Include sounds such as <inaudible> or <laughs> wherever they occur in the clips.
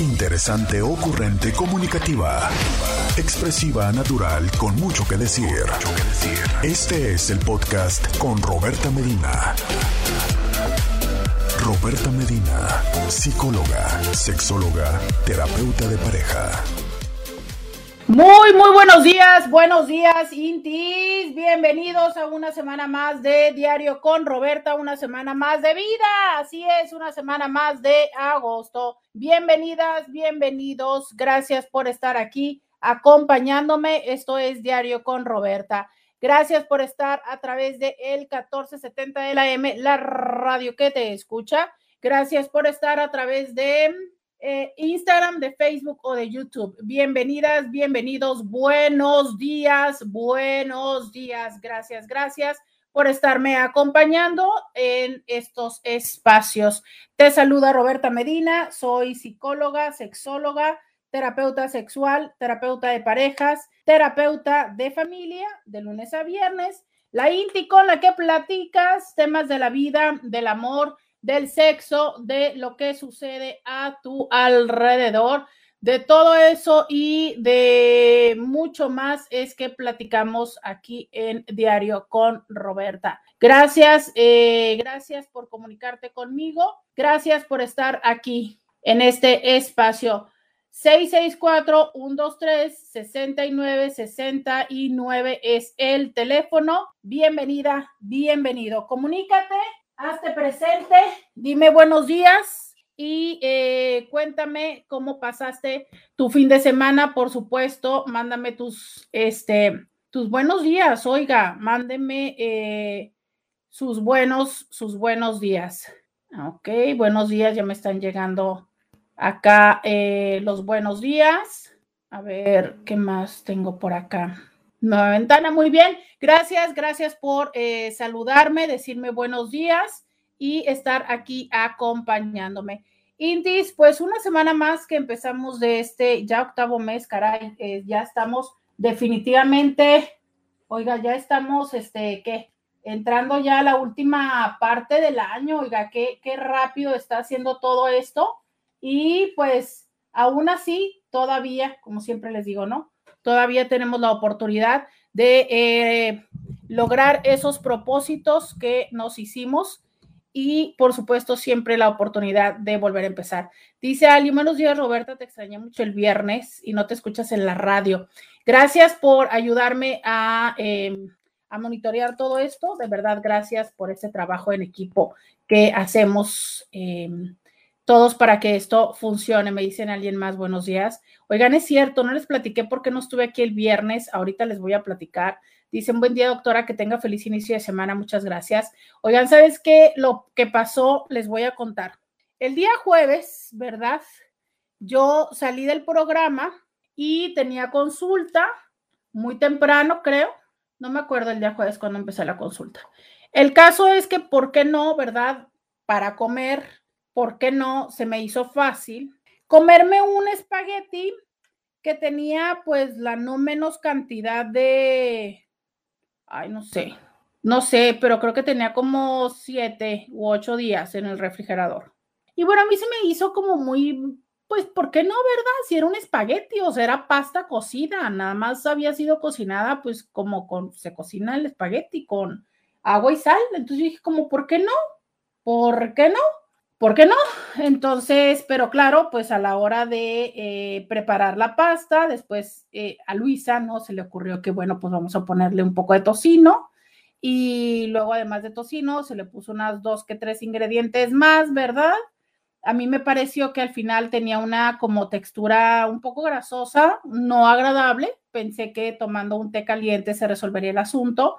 Interesante, ocurrente, comunicativa. Expresiva, natural, con mucho que decir. Este es el podcast con Roberta Medina. Roberta Medina, psicóloga, sexóloga, terapeuta de pareja. Muy, muy buenos días, buenos días, Intis. Bienvenidos a una semana más de Diario con Roberta, una semana más de vida. Así es, una semana más de agosto. Bienvenidas, bienvenidos. Gracias por estar aquí acompañándome. Esto es Diario con Roberta. Gracias por estar a través de el 1470 de la M, la radio que te escucha. Gracias por estar a través de eh, Instagram, de Facebook o de YouTube. Bienvenidas, bienvenidos, buenos días, buenos días. Gracias, gracias por estarme acompañando en estos espacios. Te saluda Roberta Medina, soy psicóloga, sexóloga, terapeuta sexual, terapeuta de parejas, terapeuta de familia, de lunes a viernes. La INTI con la que platicas temas de la vida, del amor, del sexo, de lo que sucede a tu alrededor, de todo eso y de mucho más es que platicamos aquí en Diario con Roberta. Gracias, eh, gracias por comunicarte conmigo, gracias por estar aquí en este espacio. 664-123-6969 es el teléfono. Bienvenida, bienvenido. Comunícate hazte presente, dime buenos días y eh, cuéntame cómo pasaste tu fin de semana, por supuesto, mándame tus, este, tus buenos días, oiga, mándeme eh, sus buenos, sus buenos días. Ok, buenos días, ya me están llegando acá eh, los buenos días. A ver, ¿qué más tengo por acá? Nueva ventana, muy bien. Gracias, gracias por eh, saludarme, decirme buenos días y estar aquí acompañándome. Indis, pues una semana más que empezamos de este ya octavo mes, caray, eh, ya estamos definitivamente, oiga, ya estamos, este, ¿qué? Entrando ya a la última parte del año, oiga, qué, qué rápido está haciendo todo esto. Y pues aún así, todavía, como siempre les digo, ¿no? Todavía tenemos la oportunidad de eh, lograr esos propósitos que nos hicimos y por supuesto siempre la oportunidad de volver a empezar. Dice Ali, buenos días Roberta, te extrañé mucho el viernes y no te escuchas en la radio. Gracias por ayudarme a, em, a monitorear todo esto. De verdad, gracias por ese trabajo en equipo que hacemos. Em, todos para que esto funcione. Me dicen alguien más, buenos días. Oigan, es cierto, no les platiqué porque no estuve aquí el viernes. Ahorita les voy a platicar. Dicen, buen día, doctora, que tenga feliz inicio de semana. Muchas gracias. Oigan, ¿sabes qué? Lo que pasó, les voy a contar. El día jueves, ¿verdad? Yo salí del programa y tenía consulta muy temprano, creo. No me acuerdo el día jueves cuando empecé la consulta. El caso es que, ¿por qué no, verdad? Para comer ¿por qué no? Se me hizo fácil comerme un espagueti que tenía pues la no menos cantidad de, ay, no sé, no sé, pero creo que tenía como siete u ocho días en el refrigerador. Y bueno, a mí se me hizo como muy, pues, ¿por qué no, verdad? Si era un espagueti, o sea, era pasta cocida, nada más había sido cocinada, pues, como con, se cocina el espagueti con agua y sal. Entonces dije, como, ¿por qué no? ¿Por qué no? ¿Por qué no? Entonces, pero claro, pues a la hora de eh, preparar la pasta, después eh, a Luisa, ¿no? Se le ocurrió que, bueno, pues vamos a ponerle un poco de tocino y luego además de tocino se le puso unas dos que tres ingredientes más, ¿verdad? A mí me pareció que al final tenía una como textura un poco grasosa, no agradable. Pensé que tomando un té caliente se resolvería el asunto.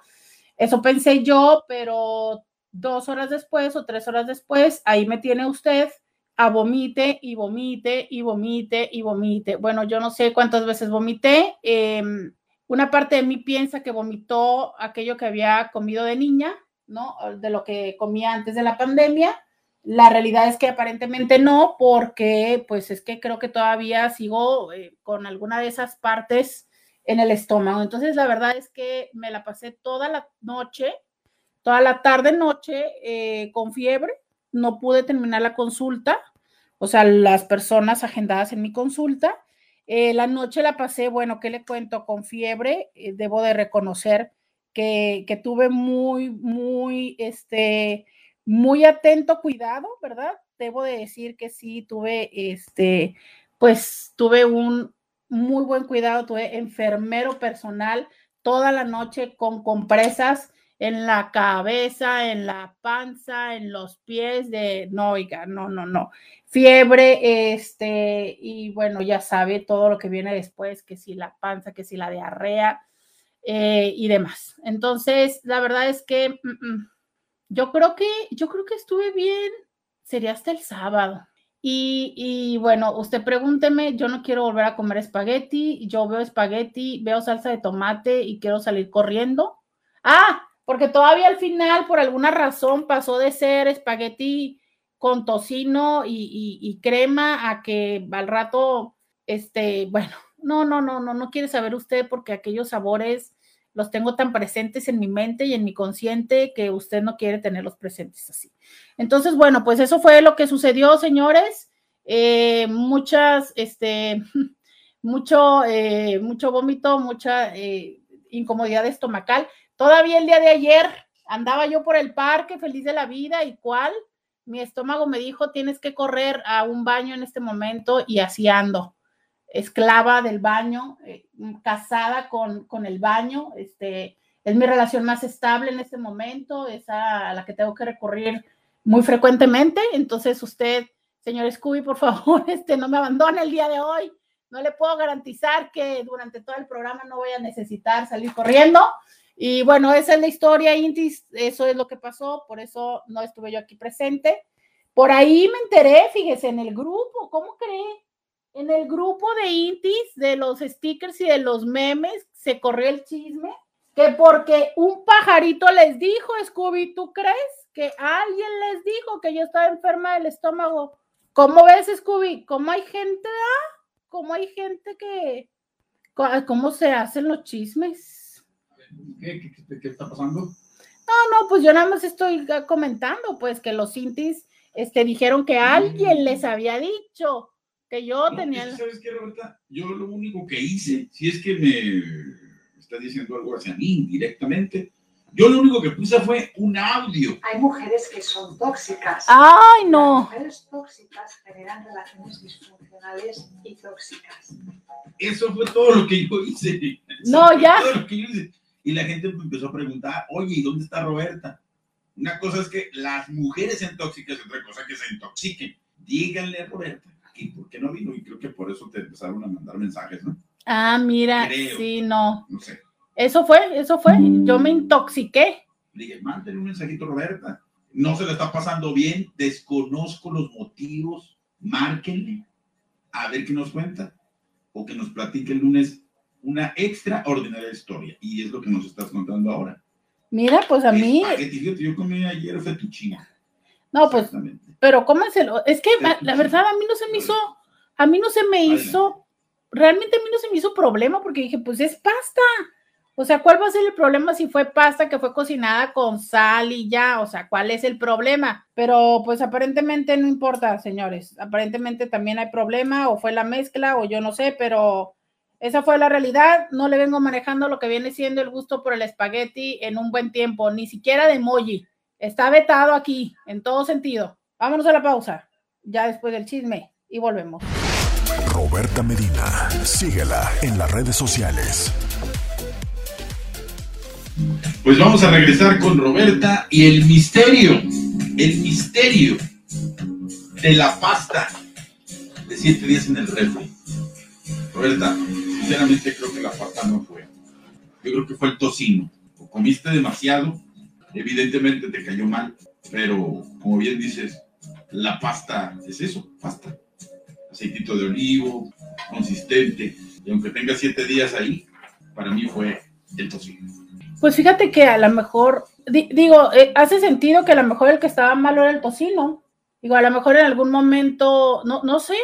Eso pensé yo, pero dos horas después o tres horas después, ahí me tiene usted a vomite y vomite y vomite y vomite. Bueno, yo no sé cuántas veces vomité. Em, una parte de mí piensa que vomitó aquello que había comido de niña, ¿no? De lo que comía antes de la pandemia. La realidad es que aparentemente no, porque pues es que creo que todavía sigo eh, con alguna de esas partes en el estómago. Entonces, la verdad es que me la pasé toda la noche toda la tarde, noche, eh, con fiebre. No pude terminar la consulta o sea, las personas agendadas en mi consulta. Eh, la noche la pasé, bueno, ¿qué le cuento? Con fiebre, eh, debo de reconocer que, que, tuve muy, muy, este, muy atento cuidado, ¿verdad? Debo de decir que sí, tuve, este, pues tuve un muy buen cuidado, tuve enfermero personal toda la noche con compresas en la cabeza, en la panza, en los pies de, no, oiga, no, no, no, fiebre, este, y bueno, ya sabe todo lo que viene después, que si la panza, que si la diarrea eh, y demás. Entonces, la verdad es que yo creo que, yo creo que estuve bien, sería hasta el sábado. Y, y, bueno, usted pregúnteme, yo no quiero volver a comer espagueti, yo veo espagueti, veo salsa de tomate y quiero salir corriendo. Ah, porque todavía al final, por alguna razón, pasó de ser espagueti con tocino y, crema a que al rato, este, bueno, no, no, no, no, no quiere saber usted porque aquellos sabores los tengo tan presentes en mi mente y en mi consciente que usted no quiere tenerlos presentes así. Entonces, bueno, pues eso fue lo que sucedió, señores. Eh, muchas, este, <laughs> mucho, eh, mucho vómito, mucha eh, incomodidad estomacal. Todavía el día de ayer andaba yo por el parque feliz de la vida y cuál, mi estómago me dijo, tienes que correr a un baño en este momento y así ando, esclava del baño, eh, casada con, con, el baño, este, es mi relación más estable en este momento, es a la que tengo que recurrir muy frecuentemente, entonces usted, señor Scooby, por <laughs> favor, este, no me abandone el día de hoy, no le puedo garantizar que durante todo el programa no voy a necesitar salir corriendo, y bueno, esa es la historia, Intis, eso es lo que pasó, por eso no estuve yo aquí presente. Por ahí me enteré, fíjese, en el grupo, ¿cómo cree? En el grupo de Intis, de los stickers y de los memes, se corrió el chisme que porque un pajarito les dijo, Scooby, ¿tú crees que alguien les dijo que yo estaba enferma del estómago? ¿Cómo ves, Scooby? ¿Cómo hay gente, ah? ¿Cómo hay gente que... ¿Cómo se hacen los chismes? ¿Qué, está pasando? No, no, pues yo nada más estoy comentando, pues que los Cintis este, dijeron que alguien les había dicho que yo tenía. ¿Sabes qué, Roberta? Yo lo único que hice, si es que me está diciendo algo hacia mí directamente, yo lo único que puse fue un audio. Hay mujeres que son tóxicas. ¡Ay, no! Las mujeres tóxicas generan relaciones disfuncionales y tóxicas. Eso fue todo lo que yo hice. No, ya. Todo lo que yo hice. Y la gente empezó a preguntar, oye, ¿y dónde está Roberta? Una cosa es que las mujeres sean tóxicas, otra cosa que se intoxiquen. Díganle a Roberta, aquí, ¿por qué no vino? Y creo que por eso te empezaron a mandar mensajes, ¿no? Ah, mira, sí, no. No sé. Eso fue, eso fue. Yo me intoxiqué. dije, mándale un mensajito a Roberta. No se le está pasando bien, desconozco los motivos, márquenle, a ver qué nos cuenta, o que nos platique el lunes una extraordinaria historia. Y es lo que nos estás contando ahora. Mira, pues a mí. Yo comí ayer fettuccine. No, pues, pero cómenselo. Es que la verdad a mí no se me hizo, a mí no se me hizo, realmente a mí no se me hizo problema porque dije, pues es pasta. O sea, ¿cuál va a ser el problema si fue pasta que fue cocinada con sal y ya? O sea, ¿cuál es el problema? Pero pues aparentemente no importa, señores. Aparentemente también hay problema o fue la mezcla o yo no sé, pero esa fue la realidad. No le vengo manejando lo que viene siendo el gusto por el espagueti en un buen tiempo, ni siquiera de emoji. Está vetado aquí, en todo sentido. Vámonos a la pausa, ya después del chisme, y volvemos. Roberta Medina, síguela en las redes sociales. Pues vamos a regresar con Roberta y el misterio, el misterio de la pasta de siete días en el refri. Roberta, sinceramente creo que la pasta no fue. Yo creo que fue el tocino. Comiste demasiado, evidentemente te cayó mal, pero como bien dices, la pasta es eso, pasta. Aceitito de olivo, consistente, y aunque tenga siete días ahí, para mí fue el tocino. Pues fíjate que a lo mejor, digo, eh, hace sentido que a lo mejor el que estaba malo era el tocino. Digo, a lo mejor en algún momento, no, no sé,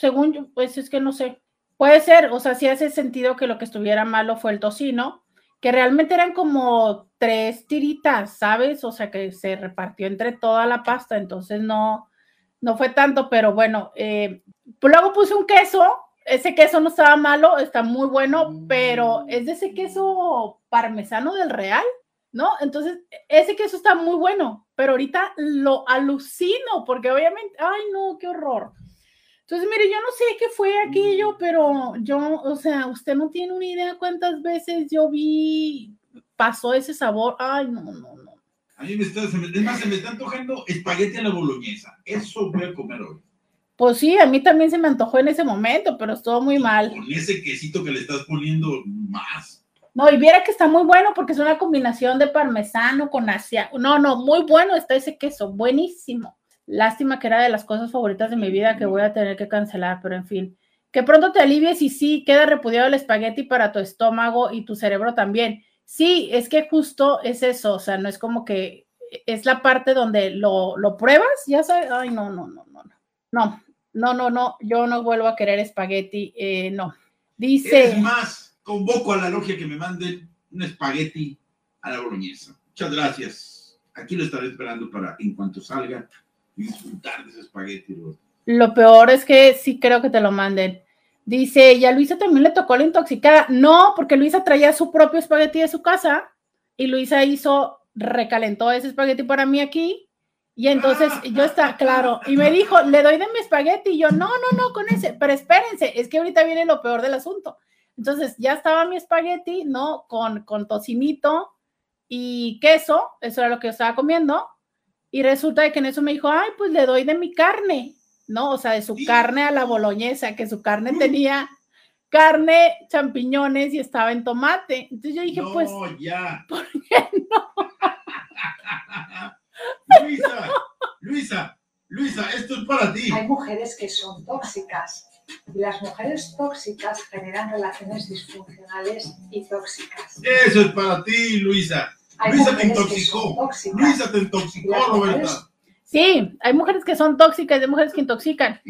según yo, pues es que no sé. Puede ser, o sea, sí hace sentido que lo que estuviera malo fue el tocino, que realmente eran como tres tiritas, ¿sabes? O sea, que se repartió entre toda la pasta, entonces no, no fue tanto, pero bueno, eh, luego puse un queso, ese queso no estaba malo, está muy bueno, pero es de ese queso parmesano del Real, ¿no? Entonces, ese queso está muy bueno, pero ahorita lo alucino, porque obviamente, ay no, qué horror. Entonces, mire, yo no sé qué fue aquello, pero yo, o sea, usted no tiene una idea cuántas veces yo vi, pasó ese sabor, ay no, no, no. A mí me está, se me, es más, se me está antojando espagueti a la boloñesa. Eso voy a comer hoy. Pues sí, a mí también se me antojó en ese momento, pero estuvo muy mal. Con ese quesito que le estás poniendo más. No, y viera que está muy bueno porque es una combinación de parmesano con asia. No, no, muy bueno está ese queso, buenísimo. Lástima que era de las cosas favoritas de mi vida que voy a tener que cancelar, pero en fin. Que pronto te alivies y sí, queda repudiado el espagueti para tu estómago y tu cerebro también. Sí, es que justo es eso, o sea, no es como que es la parte donde lo, lo pruebas, ya sabes, ay, no, no, no, no, no, no, no, no, yo no vuelvo a querer espagueti, eh, no. Dice... Es más, convoco a la logia que me manden un espagueti a la boloñesa. Muchas gracias. Aquí lo estaré esperando para, en cuanto salga, disfrutar de ese espagueti. Lo peor es que sí creo que te lo manden. Dice, ¿y a Luisa también le tocó la intoxicada? No, porque Luisa traía su propio espagueti de su casa y Luisa hizo, recalentó ese espagueti para mí aquí. Y entonces <laughs> yo está, claro, y me dijo, le doy de mi espagueti. Y yo, no, no, no, con ese, pero espérense, es que ahorita viene lo peor del asunto. Entonces ya estaba mi espagueti, ¿no? Con, con tocinito y queso, eso era lo que yo estaba comiendo. Y resulta de que en eso me dijo, ay, pues le doy de mi carne. ¿no? O sea, de su carne a la boloñesa, que su carne tenía carne, champiñones y estaba en tomate. Entonces yo dije, pues, ya. <laughs> ¿por qué no? <laughs> Luisa, Luisa, Luisa, esto es para ti. Hay mujeres que son tóxicas y las mujeres tóxicas generan relaciones disfuncionales y tóxicas. Eso es para ti, Luisa. Luisa te intoxicó. Luisa te intoxicó, Roberta. Sí, hay mujeres que son tóxicas y hay mujeres que intoxican.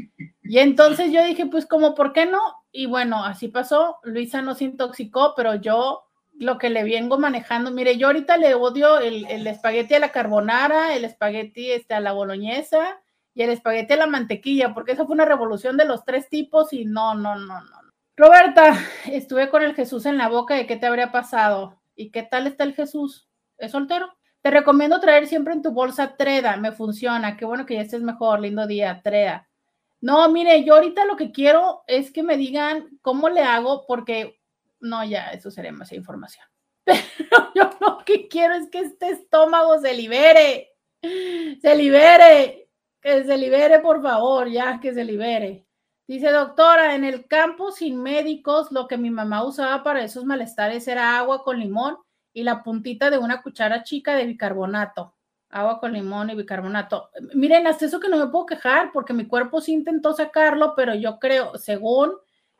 Y entonces yo dije, pues como, ¿por qué no? Y bueno, así pasó. Luisa no se intoxicó, pero yo lo que le vengo manejando, mire, yo ahorita le odio el, el espagueti a la carbonara, el espagueti este, a la boloñesa y el espagueti a la mantequilla, porque eso fue una revolución de los tres tipos y no, no, no, no. Roberta, estuve con el Jesús en la boca de qué te habría pasado. ¿Y qué tal está el Jesús? ¿Es soltero? Te recomiendo traer siempre en tu bolsa Treda, me funciona. Qué bueno que ya estés mejor, lindo día, Treda. No, mire, yo ahorita lo que quiero es que me digan cómo le hago, porque no, ya, eso sería más información. <laughs> Pero yo lo que quiero es que este estómago se libere, se libere, que se libere, por favor, ya, que se libere. Dice, doctora, en el campo sin médicos, lo que mi mamá usaba para esos malestares era agua con limón y la puntita de una cuchara chica de bicarbonato. Agua con limón y bicarbonato. Miren, hasta eso que no me puedo quejar porque mi cuerpo sí intentó sacarlo, pero yo creo, según,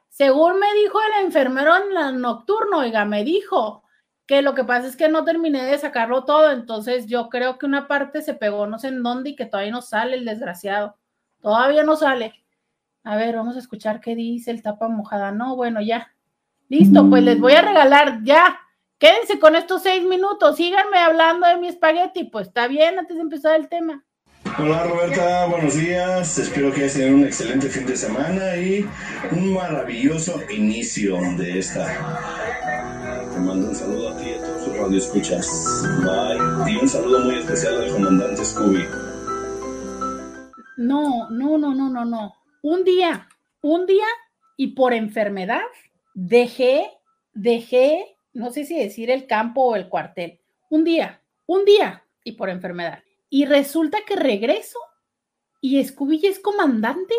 según me dijo el enfermero en la nocturno, oiga, me dijo que lo que pasa es que no terminé de sacarlo todo, entonces yo creo que una parte se pegó no sé en dónde y que todavía no sale el desgraciado. Todavía no sale. A ver, vamos a escuchar qué dice el tapa mojada. No, bueno, ya. Listo, pues les voy a regalar ya. Quédense con estos seis minutos, síganme hablando de mi espagueti, pues está bien antes de empezar el tema. Hola Roberta, buenos días. Espero que hayas tenido un excelente fin de semana y un maravilloso inicio de esta. Te mando un saludo a ti y a todos tus radioescuchas. Bye. Y un saludo muy especial al comandante Scooby. No, no, no, no, no, no. Un día, un día y por enfermedad dejé, dejé, no sé si decir el campo o el cuartel. Un día, un día y por enfermedad. Y resulta que regreso y Scooby es comandante.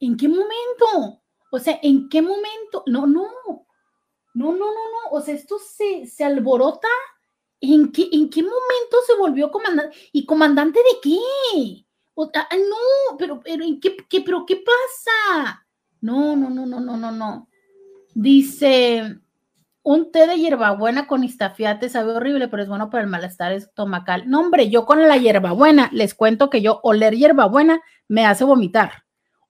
¿En qué momento? O sea, ¿en qué momento? No, no, no, no, no, no. O sea, esto se, se alborota. ¿En qué, ¿En qué momento se volvió comandante? ¿Y comandante de qué? O- ah, no, pero, pero, ¿en qué, qué, pero qué pasa? No, no, no, no, no, no, no. Dice, un té de hierbabuena con istafiate sabe horrible, pero es bueno para el malestar estomacal. No, hombre, yo con la hierbabuena, les cuento que yo oler hierbabuena me hace vomitar.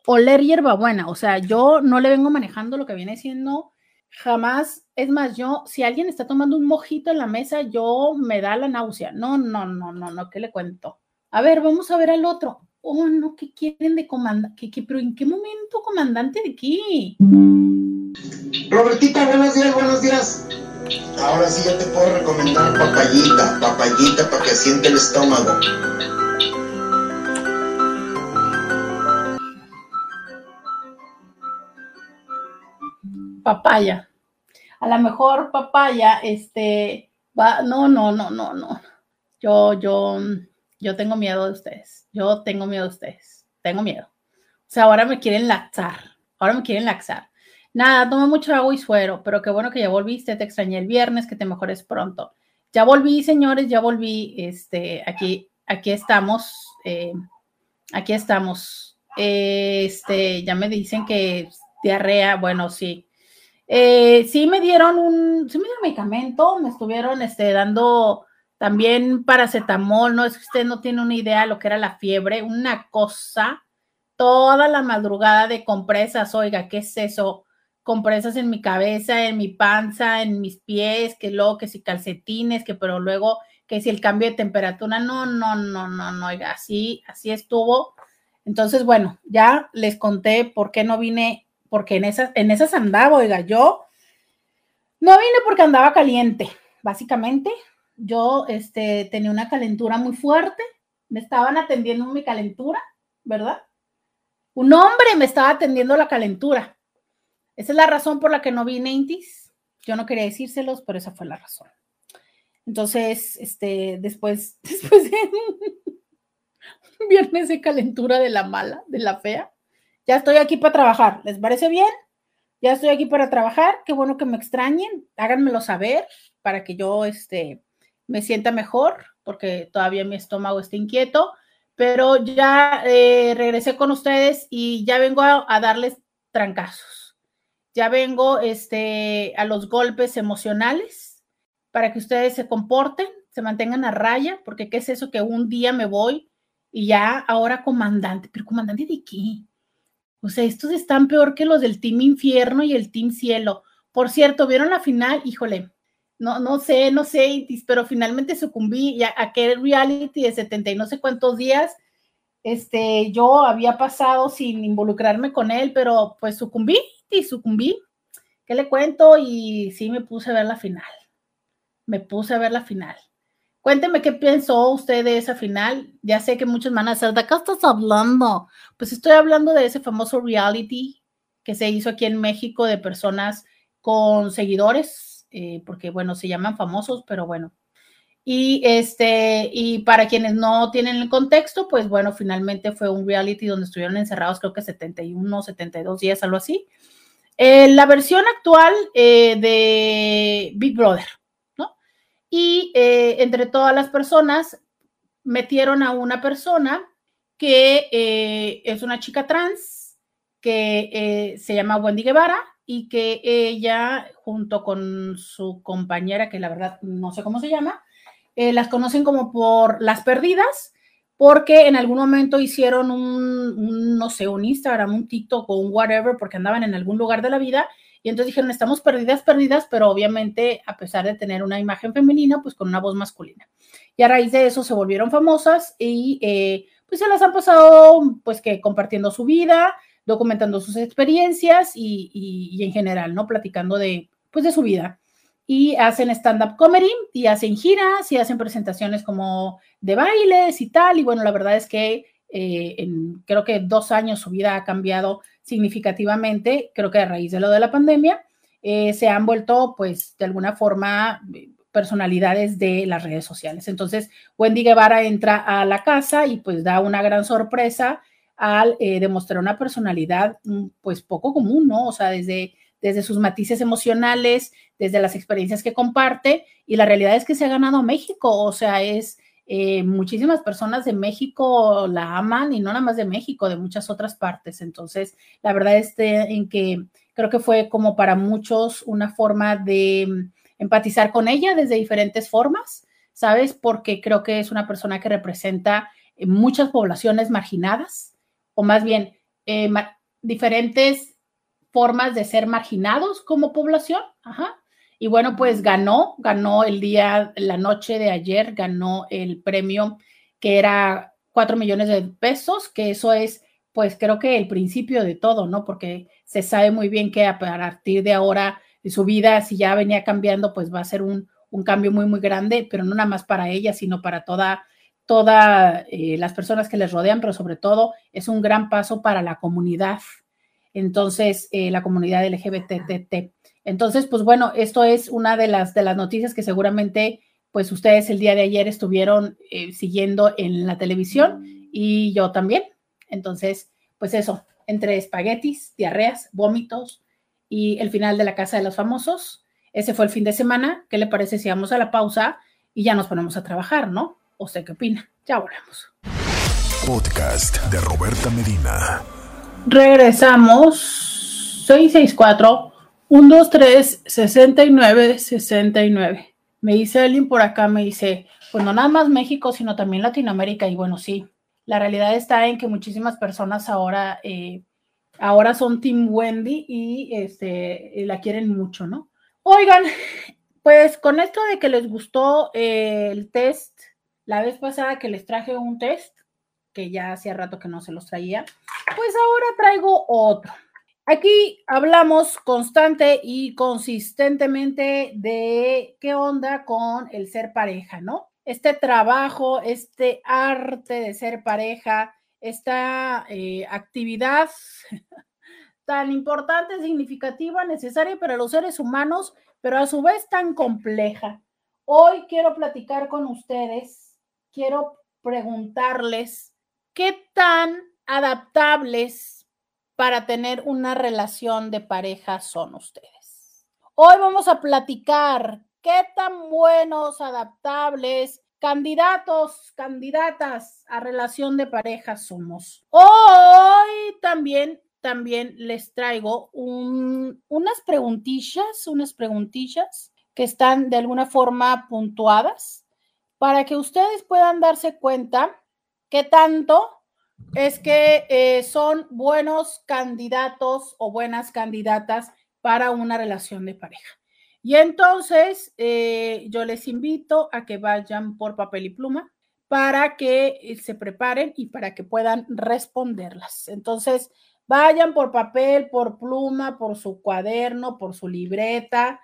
Oler hierbabuena, o sea, yo no le vengo manejando lo que viene siendo jamás. Es más, yo, si alguien está tomando un mojito en la mesa, yo me da la náusea. No, no, no, no, no, ¿qué le cuento? A ver, vamos a ver al otro. Oh, no, ¿qué quieren de comandante? ¿Qué, pero en qué momento comandante de qué? Robertita, buenos días, buenos días. Ahora sí ya te puedo recomendar papayita, papayita para que siente el estómago. Papaya. A lo mejor papaya, este, va, no, no, no, no, no. Yo, yo, yo tengo miedo de ustedes. Yo tengo miedo de ustedes. Tengo miedo. O sea, ahora me quieren laxar. Ahora me quieren laxar. Nada, tomo mucho agua y suero, pero qué bueno que ya volviste. Te extrañé el viernes, que te mejores pronto. Ya volví, señores, ya volví. Este, aquí, aquí estamos. Eh, aquí estamos. este, ya me dicen que diarrea. Bueno, sí. Eh, sí me dieron un, sí me dieron medicamento, me estuvieron este, dando también paracetamol, no es que usted no tiene una idea de lo que era la fiebre, una cosa, toda la madrugada de compresas, oiga, ¿qué es eso? Compresas en mi cabeza, en mi panza, en mis pies, que luego que si calcetines, que pero luego que si el cambio de temperatura, no, no, no, no, no, oiga, así, así estuvo. Entonces, bueno, ya les conté por qué no vine, porque en esas, en esas andaba, oiga, yo no vine porque andaba caliente, básicamente, yo este, tenía una calentura muy fuerte, me estaban atendiendo mi calentura, ¿verdad? Un hombre me estaba atendiendo la calentura. Esa es la razón por la que no vine, Intis. Yo no quería decírselos, pero esa fue la razón. Entonces, este, después, <laughs> después de un viernes de calentura de la mala, de la fea, ya estoy aquí para trabajar. ¿Les parece bien? Ya estoy aquí para trabajar. Qué bueno que me extrañen. Háganmelo saber para que yo, este, me sienta mejor, porque todavía mi estómago está inquieto, pero ya eh, regresé con ustedes y ya vengo a, darles trancazos. Ya vengo este, a los golpes emocionales para que ustedes se comporten, se mantengan a raya, porque ¿qué es eso que un día me voy y ya ahora comandante? ¿Pero comandante de qué? O sea, estos están peor que los del Team Infierno y el Team Cielo. Por cierto, ¿vieron la final? Híjole, no, no sé, no sé, pero finalmente sucumbí a aquel reality de 70 y no sé cuántos días. Este, yo había pasado sin involucrarme con él, pero pues sucumbí y sucumbí. ¿Qué le cuento? Y sí me puse a ver la final. Me puse a ver la final. Cuénteme qué pensó usted de esa final. Ya sé que muchos van a decir, ¿de qué estás hablando? Pues estoy hablando de ese famoso reality que se hizo aquí en México de personas con seguidores eh, porque bueno, se llaman famosos, pero bueno. Y este, y para quienes no tienen el contexto, pues bueno, finalmente fue un reality donde estuvieron encerrados, creo que 71, 72 días, algo así. Eh, la versión actual eh, de Big Brother, ¿no? Y entre todas las personas metieron a una persona que es una chica trans, que se llama Wendy Guevara, y que ella, junto con su compañera, que la verdad no sé cómo se llama, eh, las conocen como por las perdidas, porque en algún momento hicieron un, no sé, un Instagram, un TikTok o un whatever, porque andaban en algún lugar de la vida, y entonces dijeron, estamos perdidas, perdidas, pero obviamente a pesar de tener una imagen femenina, pues con una voz masculina. Y a raíz de eso se volvieron famosas y eh, pues se las han pasado, pues que compartiendo su vida, documentando sus experiencias y, en general, ¿no? Platicando de, pues, de su vida. Y hacen stand-up comedy y hacen giras y hacen presentaciones como de bailes y tal. Y bueno, la verdad es que eh, en creo que dos años su vida ha cambiado significativamente, creo que a raíz de lo de la pandemia, eh, se han vuelto, pues, de alguna forma personalidades de las redes sociales. Entonces, Wendy Guevara entra a la casa y pues da una gran sorpresa al eh, demostrar una personalidad mm, pues poco común, ¿no? O sea, desde, desde sus matices emocionales, desde las experiencias que comparte y la realidad es que se ha ganado México, o sea, es eh, muchísimas personas de México la aman y no nada más de México, de muchas otras partes. Entonces, la verdad es en que creo que fue como para muchos una forma de mm, empatizar con ella desde diferentes formas, ¿sabes? Porque creo que es una persona que representa eh, muchas poblaciones marginadas, o más bien eh, diferentes formas de ser marginados como población. Ajá. Y bueno, pues ganó, ganó el día, la noche de ayer, ganó el premio que era 4 millones de pesos, que eso es, pues creo que el principio de todo, ¿no? Porque se sabe muy bien que a partir de ahora su vida, si ya venía cambiando, pues va a ser un, un cambio muy, muy grande, pero no nada más para ella, sino para toda, todas eh, las personas que les rodean, pero sobre todo es un gran paso para la comunidad. Entonces, eh, la comunidad LGBTT. Entonces, pues bueno, esto es una de las, de las noticias que seguramente, pues ustedes el día de ayer estuvieron eh, siguiendo en la televisión y yo también. Entonces, pues eso, entre espaguetis, diarreas, vómitos y el final de la casa de los famosos, ese fue el fin de semana. ¿Qué le parece si vamos a la pausa y ya nos ponemos a trabajar, no? ¿O sé qué opina? Ya volvemos. Podcast de Roberta Medina. Regresamos. 664 123 69 69. Me dice alguien por acá, me dice, pues no nada más México, sino también Latinoamérica. Y bueno, sí, la realidad está en que muchísimas personas ahora, eh, ahora son Team Wendy y este, la quieren mucho, ¿no? Oigan, pues con esto de que les gustó eh, el test, la vez pasada que les traje un test, que ya hacía rato que no se los traía, pues ahora traigo otro. Aquí hablamos constante y consistentemente de qué onda con el ser pareja, ¿no? Este trabajo, este arte de ser pareja, esta eh, actividad <laughs> tan importante, significativa, necesaria para los seres humanos, pero a su vez tan compleja. Hoy quiero platicar con ustedes, quiero preguntarles qué tan adaptables para tener una relación de pareja son ustedes. Hoy vamos a platicar qué tan buenos, adaptables, candidatos, candidatas a relación de pareja somos. Hoy también también les traigo unas preguntillas, unas preguntillas que están de alguna forma puntuadas para que ustedes puedan darse cuenta qué tanto es que eh, son buenos candidatos o buenas candidatas para una relación de pareja. Y entonces eh, yo les invito a que vayan por papel y pluma para que se preparen y para que puedan responderlas. Entonces, Vayan por papel, por pluma, por su cuaderno, por su libreta,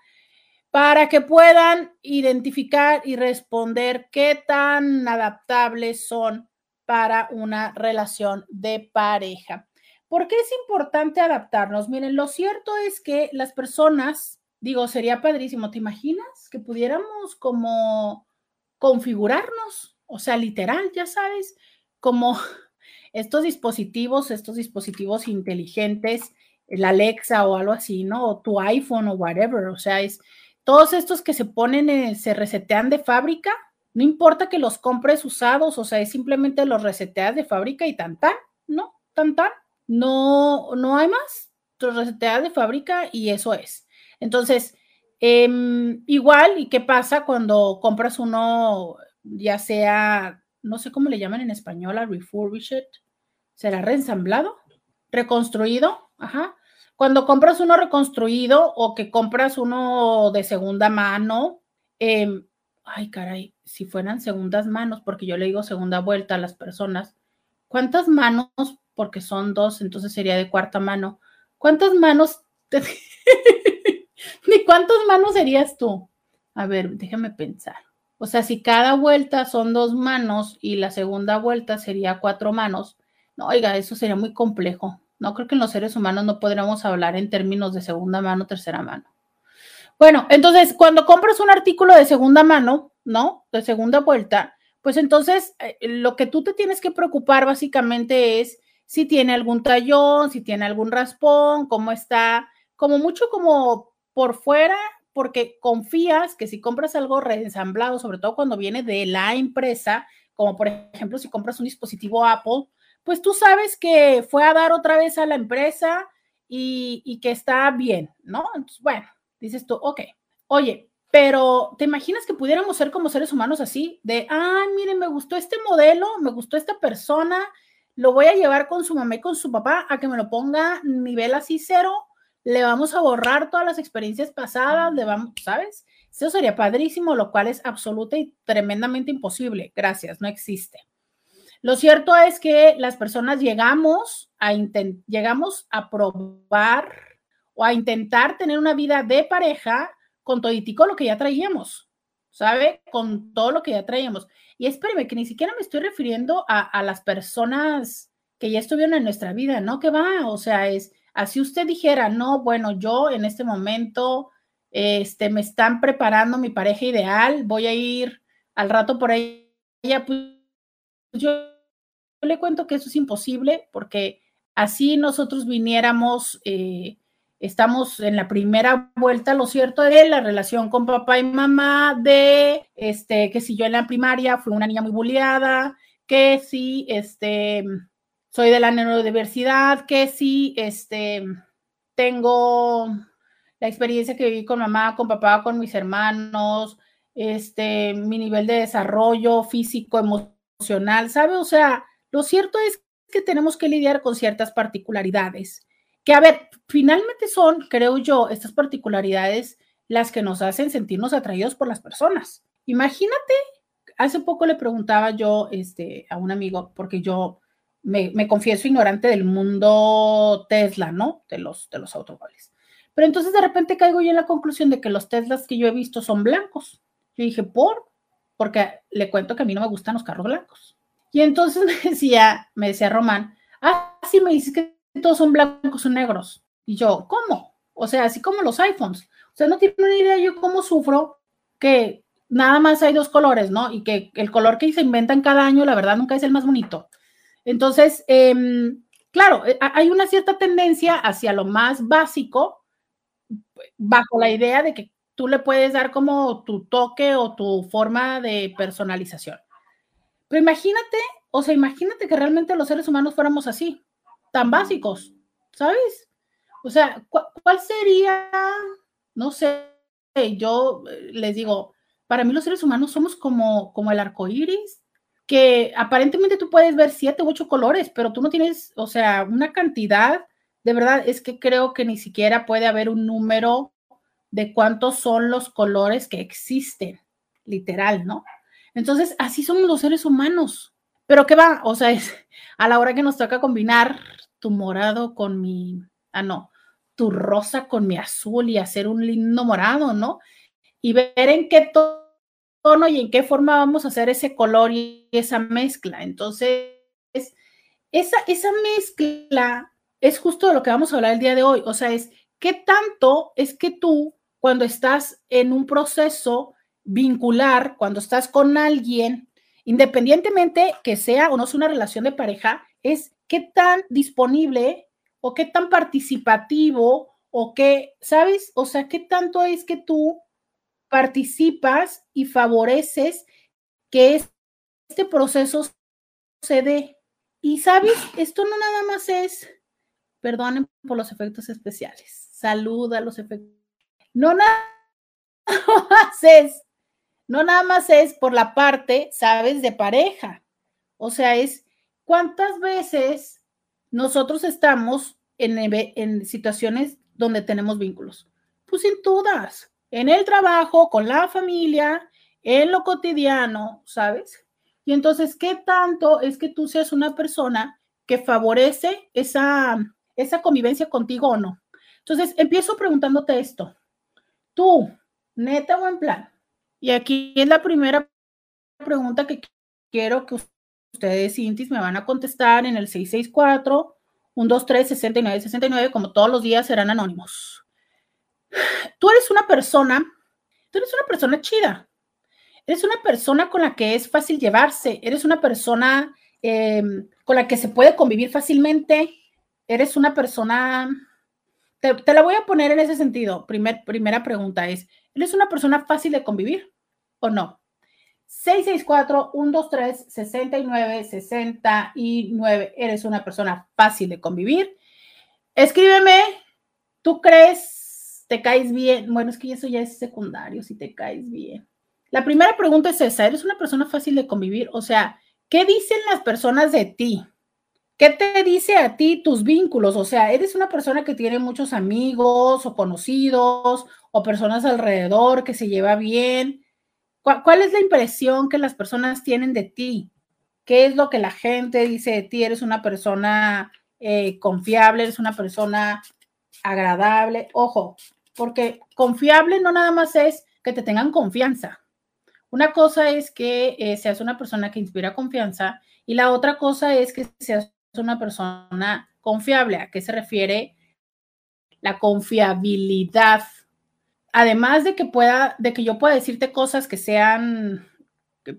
para que puedan identificar y responder qué tan adaptables son para una relación de pareja. ¿Por qué es importante adaptarnos? Miren, lo cierto es que las personas, digo, sería padrísimo, ¿te imaginas que pudiéramos como configurarnos? O sea, literal, ya sabes, como <laughs> estos dispositivos, estos dispositivos inteligentes, la Alexa o algo así, ¿no? O tu iPhone o whatever, o sea, es todos estos que se ponen, se resetean de fábrica, no importa que los compres usados, o sea, es simplemente los reseteas de fábrica y tan tan, ¿no? Tan tan, no, no hay más, los reseteas de fábrica y eso es. Entonces, em, igual, ¿y qué pasa cuando compras uno, ya sea, no sé cómo le llaman en español, a refurbished, será reensamblado, reconstruido, ajá. Cuando compras uno reconstruido o que compras uno de segunda mano, em, ay caray, si fueran segundas manos, porque yo le digo segunda vuelta a las personas, ¿cuántas manos? Porque son dos, entonces sería de cuarta mano. ¿Cuántas manos? <laughs> ¿Ni cuántas manos serías tú? A ver, déjame pensar. O sea, si cada vuelta son dos manos y la segunda vuelta sería cuatro manos, no, oiga, eso sería muy complejo. No creo que en los seres humanos no podríamos hablar en términos de segunda mano, tercera mano. Bueno, entonces, cuando compras un artículo de segunda mano, ¿no? De segunda vuelta, pues entonces eh, lo que tú te tienes que preocupar básicamente es si tiene algún tallón, si tiene algún raspón, cómo está, como mucho como por fuera, porque confías que si compras algo reensamblado, sobre todo cuando viene de la empresa, como por ejemplo si compras un dispositivo Apple, pues tú sabes que fue a dar otra vez a la empresa y, que está bien, ¿no? Entonces, bueno, dices tú, ok, oye, pero ¿te imaginas que pudiéramos ser como seres humanos así? De, ay, miren, me gustó este modelo, me gustó esta persona, lo voy a llevar con su mamá y con su papá a que me lo ponga nivel así cero, le vamos a borrar todas las experiencias pasadas, le vamos, ¿sabes? Eso sería padrísimo, lo cual es absoluta y tremendamente imposible. Gracias, no existe. Lo cierto es que las personas llegamos a, llegamos a probar o a intentar tener una vida de pareja con toditico lo que ya traíamos, ¿sabe? Con todo lo que ya traíamos. Y espéreme, que ni siquiera me estoy refiriendo a, las personas que ya estuvieron en nuestra vida, ¿no? Que va, o sea, es así usted dijera, no, bueno, yo en este momento, este, me están preparando mi pareja ideal, voy a ir al rato por ella, pues yo le cuento que eso es imposible porque así nosotros viniéramos, eh, estamos en la primera vuelta, lo cierto es la relación con papá y mamá, de este, que si yo en la primaria fui una niña muy bulliada, que si este, soy de la neurodiversidad, que si este, tengo la experiencia que viví con mamá, con papá, con mis hermanos, este, mi nivel de desarrollo físico, emocional, ¿sabe? O sea, lo cierto es que tenemos que lidiar con ciertas particularidades, que a ver, finalmente son, creo yo, estas particularidades las que nos hacen sentirnos atraídos por las personas. Imagínate, hace poco le preguntaba yo este, a un amigo, porque yo me, me confieso ignorante del mundo Tesla, ¿no? De los, de los automóviles. Pero entonces de repente caigo yo en la conclusión de que los Teslas que yo he visto son blancos. Yo dije, ¿por? Porque le cuento que a mí no me gustan los carros blancos. Y entonces <laughs> me decía, me decía Román, ah, sí, me dices que todos son blancos o negros. Y yo, ¿cómo? O sea, así como los iPhones. O sea, no tiene ni idea yo cómo sufro que nada más hay dos colores, ¿no? Y que el color que se inventan cada año, la verdad, nunca es el más bonito. Entonces, em, claro, eh, hay una cierta tendencia hacia lo más básico, bajo la idea de que tú le puedes dar como tu toque o tu forma de personalización. Pero imagínate, o sea, imagínate que realmente los seres humanos fuéramos así, tan básicos, ¿sabes? O sea, ¿cuál sería, no sé, yo eh, les digo, para mí los seres humanos somos como, como el arco iris, que aparentemente tú puedes ver siete u ocho colores, pero tú no tienes, o sea, una cantidad, de verdad, es que creo que ni siquiera puede haber un número de cuántos son los colores que existen, literal, ¿no? Entonces, así somos los seres humanos. Pero ¿qué va? O sea, es a la hora que nos toca combinar tu morado con mi, ah, no, tu rosa con mi azul y hacer un lindo morado, ¿no? Y ver en qué tono y en qué forma vamos a hacer ese color y esa mezcla. Entonces, esa, esa mezcla es justo lo que vamos a hablar el día de hoy. O sea, es qué tanto es que tú cuando estás en un proceso vincular, cuando estás con alguien, independientemente que sea o no sea una relación de pareja, es qué tan disponible o qué tan participativo o qué, ¿sabes? O sea, qué tanto es que tú participas y favoreces que este proceso se dé. Y sabes, esto no nada más es, perdonen por los efectos especiales, saluda los efectos no nada <laughs> más es, no nada más es por la parte, sabes, de pareja. O sea, es cuántas veces nosotros estamos en, en situaciones donde tenemos vínculos. Pues sin dudas, en el trabajo, con la familia, en lo cotidiano, ¿sabes? Y entonces, ¿qué tanto es que tú seas una persona que favorece esa, esa convivencia contigo o no? Entonces, empiezo preguntándote esto. Tú, neta o en plan. Y aquí es la primera pregunta que quiero que ustedes, Intis, me van a contestar en el 664 123 6969, como todos los días serán anónimos. <sighs> Tú eres una persona, tú eres una persona chida. Eres una persona con la que es fácil llevarse. Eres una persona em, con la que se puede convivir fácilmente. Eres una persona te, la voy a poner en ese sentido. Primer, primera pregunta es, ¿eres una persona fácil de convivir o no? 664-123-6969. ¿Eres una persona fácil de convivir? Escríbeme. ¿Tú crees? ¿Te caes bien? Bueno, es que eso ya es secundario, si te caes bien. La primera pregunta es esa. ¿Eres una persona fácil de convivir? O sea, ¿qué dicen las personas de ti? ¿Qué te dice a ti tus vínculos? O sea, eres una persona que tiene muchos amigos o conocidos o personas alrededor que se lleva bien. ¿Cuál, es la impresión que las personas tienen de ti? qué es lo que la gente dice de ti, eres una persona eh, confiable, eres una persona agradable, ojo, porque confiable no nada más es que te tengan confianza. Una cosa es que eh, seas una persona que inspira confianza y la otra cosa es que seas una persona confiable. ¿A qué se refiere la confiabilidad? Además de que pueda, de que yo pueda decirte cosas que sean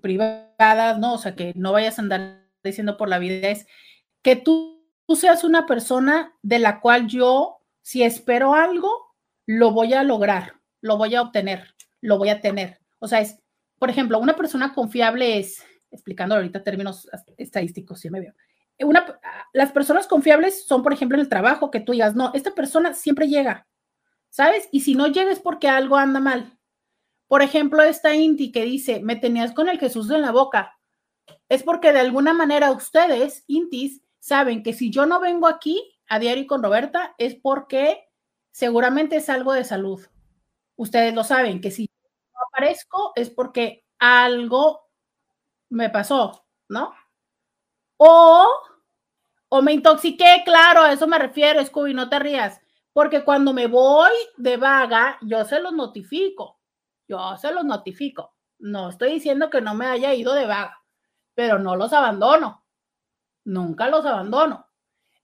privadas, ¿no? O sea, que no vayas a andar diciendo por la vida, es que tú, tú seas una persona de la cual yo, si espero algo, lo voy a lograr, lo voy a obtener, lo voy a tener. O sea, es, por ejemplo, una persona confiable es, explicando ahorita términos estadísticos, si me veo. Las personas confiables son, por ejemplo, en el trabajo, que tú digas, no, esta persona siempre llega, ¿sabes? Y si no llega es porque algo anda mal. Por ejemplo, esta Inti que dice, me tenías con el Jesús en la boca. Es porque de alguna manera ustedes, Intis, saben que si yo no vengo aquí a diario con Roberta es porque seguramente es algo de salud. Ustedes lo saben, que si no aparezco es porque algo me pasó, ¿no? O, o me intoxiqué, claro, a eso me refiero, Scooby, no te rías, porque cuando me voy de vaga, yo se los notifico yo se los notifico. No estoy diciendo que no me haya ido de vaga, pero no los abandono. Nunca los abandono.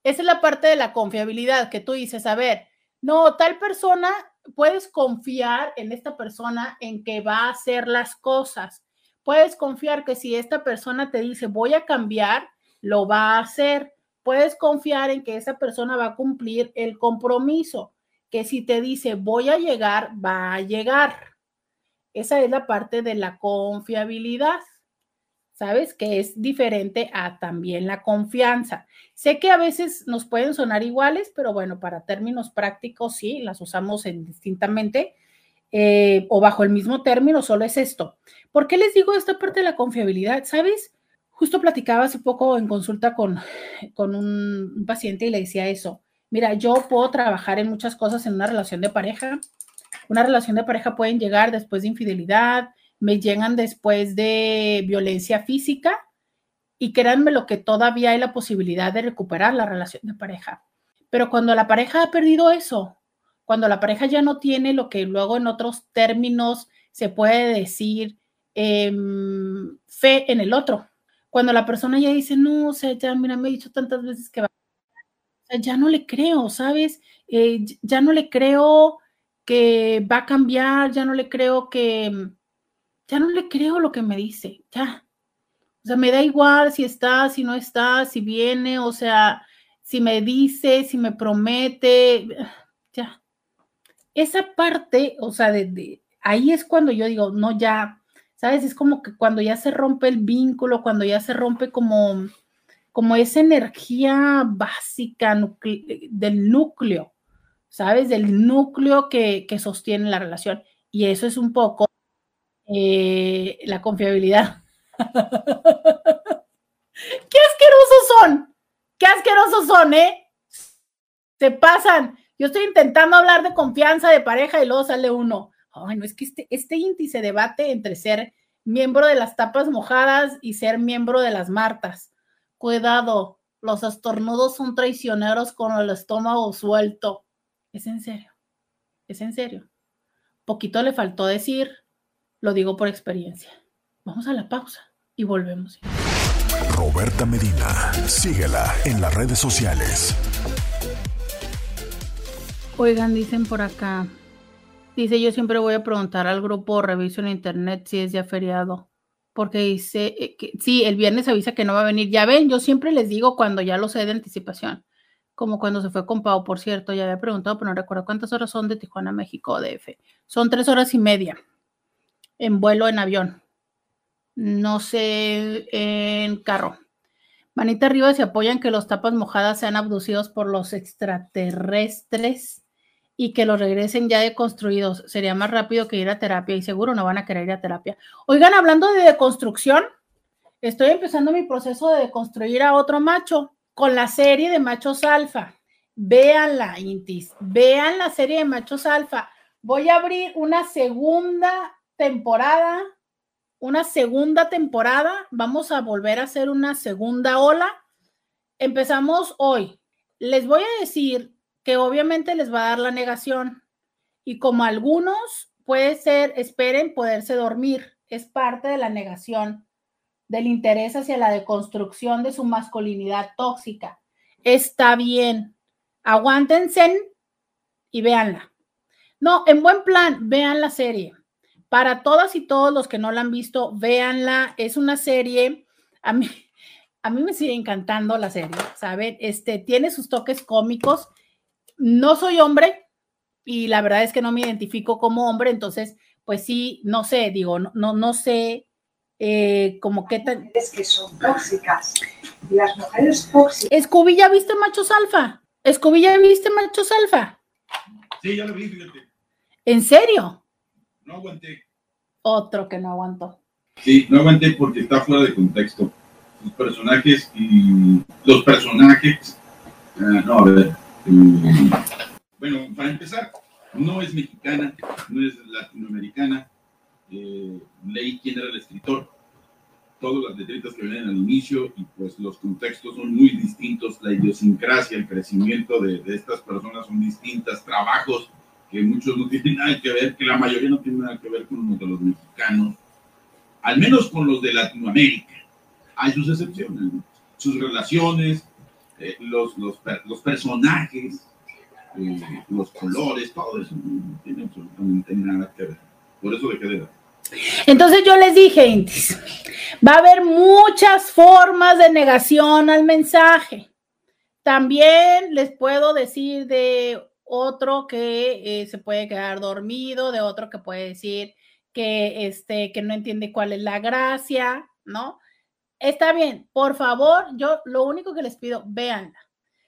Esa es la parte de la confiabilidad que tú dices, a ver, no, tal persona, puedes confiar en esta persona en que va a hacer las cosas. Puedes confiar que si esta persona te dice voy a cambiar, lo va a hacer. Puedes confiar en que esa persona va a cumplir el compromiso, que si te dice voy a llegar, va a llegar. Esa es la parte de la confiabilidad, ¿sabes? Que es diferente a también la confianza. Sé que a veces nos pueden sonar iguales, pero bueno, para términos prácticos sí, las usamos distintamente eh, o bajo el mismo término, solo es esto. ¿Por qué les digo esta parte de la confiabilidad? ¿Sabes? Justo platicaba hace poco en consulta con, con un paciente y le decía eso. Mira, yo puedo trabajar en muchas cosas en una relación de pareja, una relación de pareja pueden llegar después de infidelidad, me llegan después de violencia física y créanme lo que todavía hay la posibilidad de recuperar la relación de pareja. Pero cuando la pareja ha perdido eso, cuando la pareja ya no tiene lo que luego en otros términos se puede decir em, fe en el otro, cuando la persona ya dice, no, o sea, ya, mira, me he dicho tantas veces que va, o sea, ya no le creo, ¿sabes? Eh, ya no le creo que va a cambiar, ya no le creo que, ya no le creo lo que me dice, ya. O sea, me da igual si está, si no está, si viene, o sea, si me dice, si me promete, <sighs> ya. Esa parte, o sea, de, ahí es cuando yo digo, no, ya, ¿sabes? Es como que cuando ya se rompe el vínculo, cuando ya se rompe como, como esa energía básica del núcleo, ¿sabes? Del núcleo que, sostiene la relación. Y eso es un poco eh, la confiabilidad. <laughs> ¡Qué asquerosos son! ¡Qué asquerosos son, eh! Se pasan. Yo estoy intentando hablar de confianza de pareja y luego sale uno. Ay, no, es que este, este índice debate entre ser miembro de las tapas mojadas y ser miembro de las martas. Cuidado, los estornudos son traicioneros con el estómago suelto. Es en serio, es en serio. Poquito le faltó decir, lo digo por experiencia. Vamos a la pausa y volvemos. Roberta Medina, síguela en las redes sociales. Oigan, dicen por acá, dice yo siempre voy a preguntar al grupo reviso en internet si es ya feriado, porque dice eh, que sí, el viernes avisa que no va a venir. Ya ven, yo siempre les digo cuando ya lo sé de anticipación como cuando se fue con Pau, por cierto, ya había preguntado, pero no recuerdo cuántas horas son de Tijuana México DF. Son tres horas y media en vuelo en avión. No sé, en carro. Manita arriba se apoyan que los tapas mojadas sean abducidos por los extraterrestres y que los regresen ya deconstruidos. Sería más rápido que ir a terapia y seguro no van a querer ir a terapia. Oigan, hablando de deconstrucción, estoy empezando mi proceso de deconstruir a otro macho con la serie de machos alfa. Véanla, Intis. Vean la serie de machos alfa. Voy a abrir una segunda temporada, una segunda temporada, vamos a volver a hacer una segunda ola. Empezamos hoy. Les voy a decir que obviamente les va a dar la negación y como algunos puede ser, esperen poderse dormir, es parte de la negación del interés hacia la deconstrucción de su masculinidad tóxica. Está bien, aguántense y véanla. No, en buen plan, vean la serie. Para todas y todos los que no la han visto, véanla. Es una serie, a mí, a mí me sigue encantando la serie, ¿saben? Este, tiene sus toques cómicos. No soy hombre y la verdad es que no me identifico como hombre, entonces, pues sí, no sé, digo, no, no, no sé eh, como qué tan... Es que son tóxicas. Y las mujeres tóxicas... Scooby, ¿ya viste machos alfa? Scooby, ¿ya viste machos alfa? Sí, ya lo vi, fíjate. ¿En serio? No aguanté. Otro que no aguantó. Sí, no aguanté porque está fuera de contexto. Los personajes y los personajes. ah, no, a ver. Bueno, para empezar, no es mexicana, no es latinoamericana. Eh, leí quién era el escritor. Todas las letritas que vienen al inicio y pues los contextos son muy distintos. La idiosincrasia, el crecimiento de, estas personas son distintas. Trabajos que muchos no <laughs> tienen nada que ver, que la mayoría no tienen nada que ver con los de los mexicanos. Al menos con los de Latinoamérica. Hay sus excepciones, sus relaciones, eh, los, los, per- los personajes, eh, los colores, todo eso no tiene nada que ver. Por eso dejé de. Entonces yo les dije, Intis, va a haber muchas formas de negación al mensaje. También les puedo decir de otro que eh, se puede quedar dormido, de otro que puede decir que, este, que no entiende cuál es la gracia, ¿no? Está bien, por favor, yo lo único que les pido, véanla.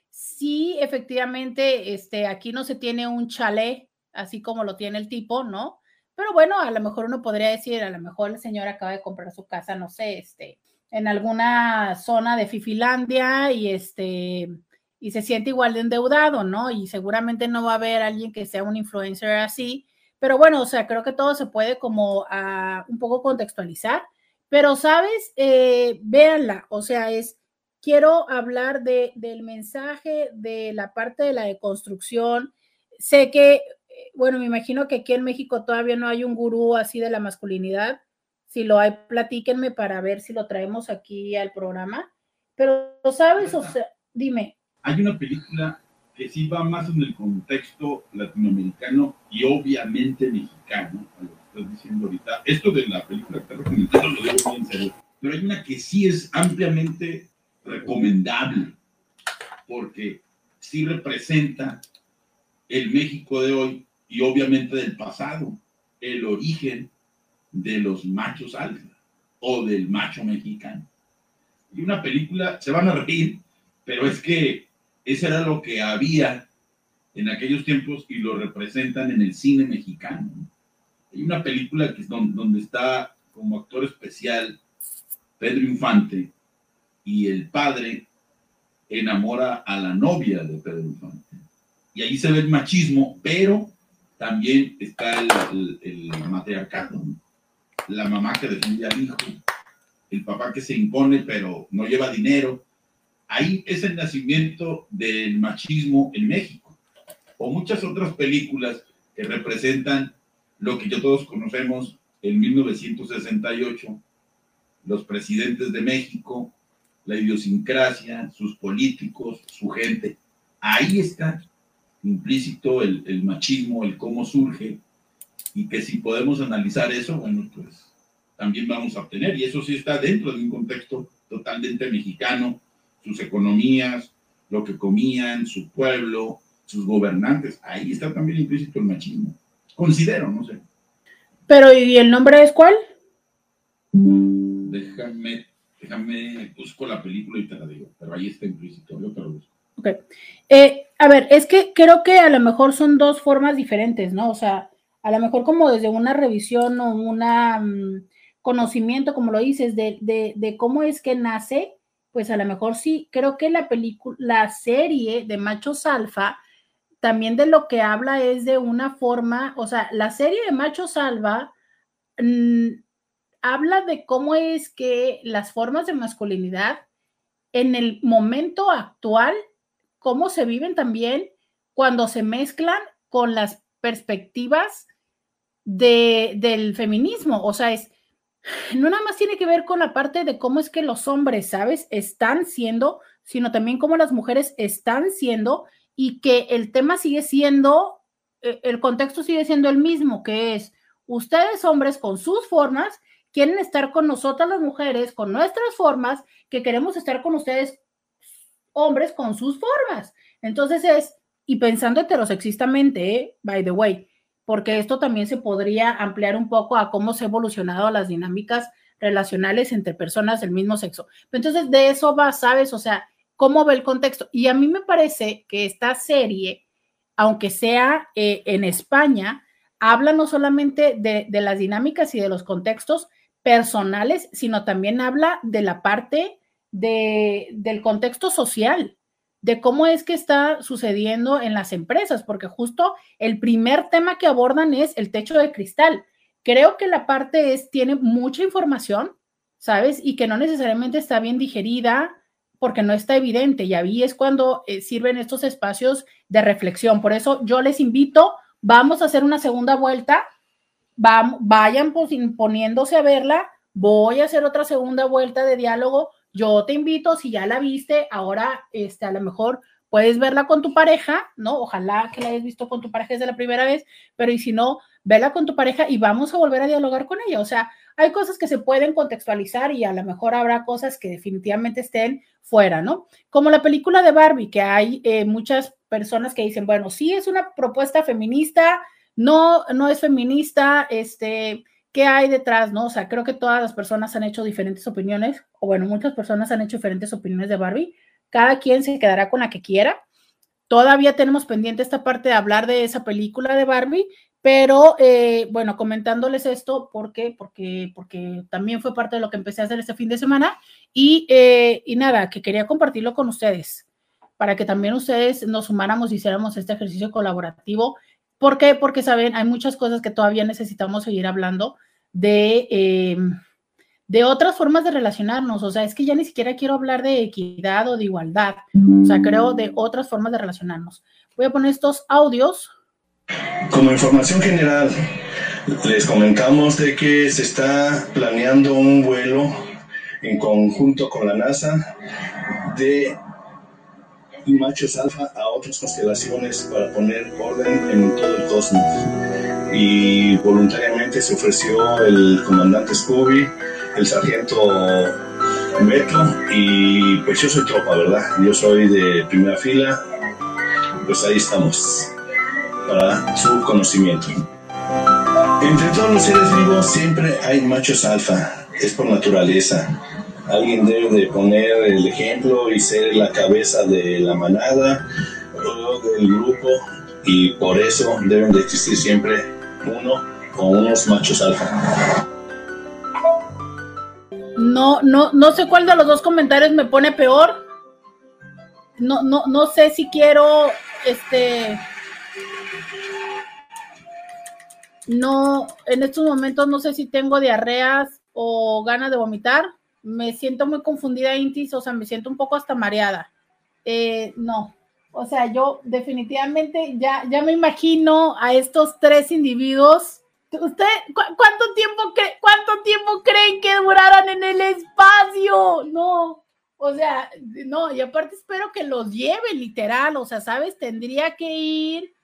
Sí, efectivamente, este, aquí no se tiene un chalet, así como lo tiene el tipo, ¿no? Pero bueno, a lo mejor uno podría decir, a lo mejor el señor acaba de comprar su casa, no sé, este, en alguna zona de Fifilandia y este, y se siente igual de endeudado, ¿no? Y seguramente no va a haber alguien que sea un influencer así, pero bueno, o sea, creo que todo se puede como ah, un poco contextualizar, pero sabes, eh, véanla, o sea, es, quiero hablar de, del mensaje, de la parte de la deconstrucción, sé que bueno, me imagino que aquí en México todavía no hay un gurú así de la masculinidad. Si lo hay, platíquenme para ver si lo traemos aquí al programa. Pero, ¿sabes? O sea, dime. Hay una película que sí va más en el contexto latinoamericano y obviamente mexicano, a ahorita. Esto de la película que estás recomendando lo digo muy en serio. Pero hay una que sí es ampliamente recomendable porque sí representa el México de hoy y obviamente del pasado, el origen de los machos alfa o del macho mexicano. Y una película, se van a reír, pero es que eso era lo que había en aquellos tiempos y lo representan en el cine mexicano. Hay una película que es donde, donde está como actor especial Pedro Infante y el padre enamora a la novia de Pedro Infante. Y ahí se ve el machismo, pero también está el, el- el matriarcado. La mamá que defiende al hijo, el papá que se impone, pero no lleva dinero. Ahí es el nacimiento del machismo en México. O muchas otras películas que representan lo que ya todos conocemos en 1968, los presidentes de México, la idiosincrasia, sus políticos, su gente. Ahí está implícito el, el machismo, el cómo surge, y que si podemos analizar eso, bueno, pues también vamos a obtener, y eso sí está dentro de un contexto totalmente mexicano, sus economías, lo que comían, su pueblo, sus gobernantes, ahí está también implícito el machismo. Considero, no sé. Pero, ¿y el nombre es cuál? Déjame, déjame, busco la película y te la digo, pero ahí está implícito, yo te lo busco. Ok. Eh, a ver, es que creo que a lo mejor son dos formas diferentes, ¿no? O sea, a lo mejor como desde una revisión o un conocimiento, como lo dices, de, de, de, cómo es que nace, pues a lo mejor sí, creo que la película, la serie de Machos Alfa, también de lo que habla es de una forma, o sea, la serie de Machos Alfa, mmm, habla de cómo es que las formas de masculinidad en el momento actual, cómo se viven también cuando se mezclan con las perspectivas de, del feminismo. O sea, es, no nada más tiene que ver con la parte de cómo es que los hombres, ¿sabes? Están siendo, sino también cómo las mujeres están siendo y que el tema sigue siendo, eh, el contexto sigue siendo el mismo, que es ustedes hombres con sus formas quieren estar con nosotras las mujeres, con nuestras formas, que queremos estar con ustedes hombres con sus formas. Entonces es, y pensando heterosexistamente, ¿eh? by the way, porque esto también se podría ampliar un poco a cómo se ha evolucionado las dinámicas relacionales entre personas del mismo sexo. Entonces, de eso va, ¿sabes? O sea, cómo ve el contexto. Y a mí me parece que esta serie, aunque sea eh, en España, habla no solamente de, de, las dinámicas y de los contextos, personales, sino también habla de la parte de, del contexto social, de cómo es que está sucediendo en las empresas, porque justo el primer tema que abordan es el techo de cristal. Creo que la parte es, tiene mucha información, ¿sabes? Y que no necesariamente está bien digerida porque no está evidente. Y ahí es cuando eh, sirven estos espacios de reflexión. Por eso yo les invito, vamos a hacer una segunda vuelta vayan pues, poniéndose a verla, voy a hacer otra segunda vuelta de diálogo, yo te invito, si ya la viste, ahora este, a lo mejor puedes verla con tu pareja, ¿no? Ojalá que la hayas visto con tu pareja desde la primera vez, pero y si no, vela con tu pareja y vamos a volver a dialogar con ella. O sea, hay cosas que se pueden contextualizar y a lo mejor habrá cosas que definitivamente estén fuera, ¿no? Como la película de Barbie, que hay eh, muchas personas que dicen, bueno, sí es una propuesta feminista, no, no es feminista, este, ¿qué hay detrás? No, o sea, creo que todas las personas han hecho diferentes opiniones, o bueno, muchas personas han hecho diferentes opiniones de Barbie. Cada quien se quedará con la que quiera. Todavía tenemos pendiente esta parte de hablar de esa película de Barbie, pero eh, bueno, comentándoles esto, ¿por qué? Porque, porque también fue parte de lo que empecé a hacer este fin de semana y, eh, y nada, que quería compartirlo con ustedes para que también ustedes nos sumáramos y hiciéramos este ejercicio colaborativo ¿Por qué? Porque, saben, hay muchas cosas que todavía necesitamos seguir hablando de, eh, de otras formas de relacionarnos. O sea, es que ya ni siquiera quiero hablar de equidad o de igualdad. O sea, creo de otras formas de relacionarnos. Voy a poner estos audios. Como información general, les comentamos de que se está planeando un vuelo en conjunto con la NASA de machos alfa a otras constelaciones para poner orden en todo el cosmos. Y voluntariamente se ofreció el comandante Scooby, el sargento Beto y pues yo soy tropa, ¿verdad? Yo soy de primera fila, pues ahí estamos para su conocimiento. Entre todos los seres vivos siempre hay machos alfa, es por naturaleza alguien debe de poner el ejemplo y ser la cabeza de la manada o del grupo y por eso deben de existir siempre uno o unos machos alfa. No, no, no sé cuál de los dos comentarios me pone peor. No, no, no sé si quiero, este, no, en estos momentos no sé si tengo diarreas o ganas de vomitar me siento muy confundida, Intis, o sea, me siento un poco hasta mareada. Eh, no, o sea, yo definitivamente ya, ya me imagino a estos tres individuos. ¿Usted cuánto tiempo cuánto tiempo creen que duraran en el espacio? No, o sea, no, y aparte espero que los lleve literal, o sea, ¿sabes? Tendría que ir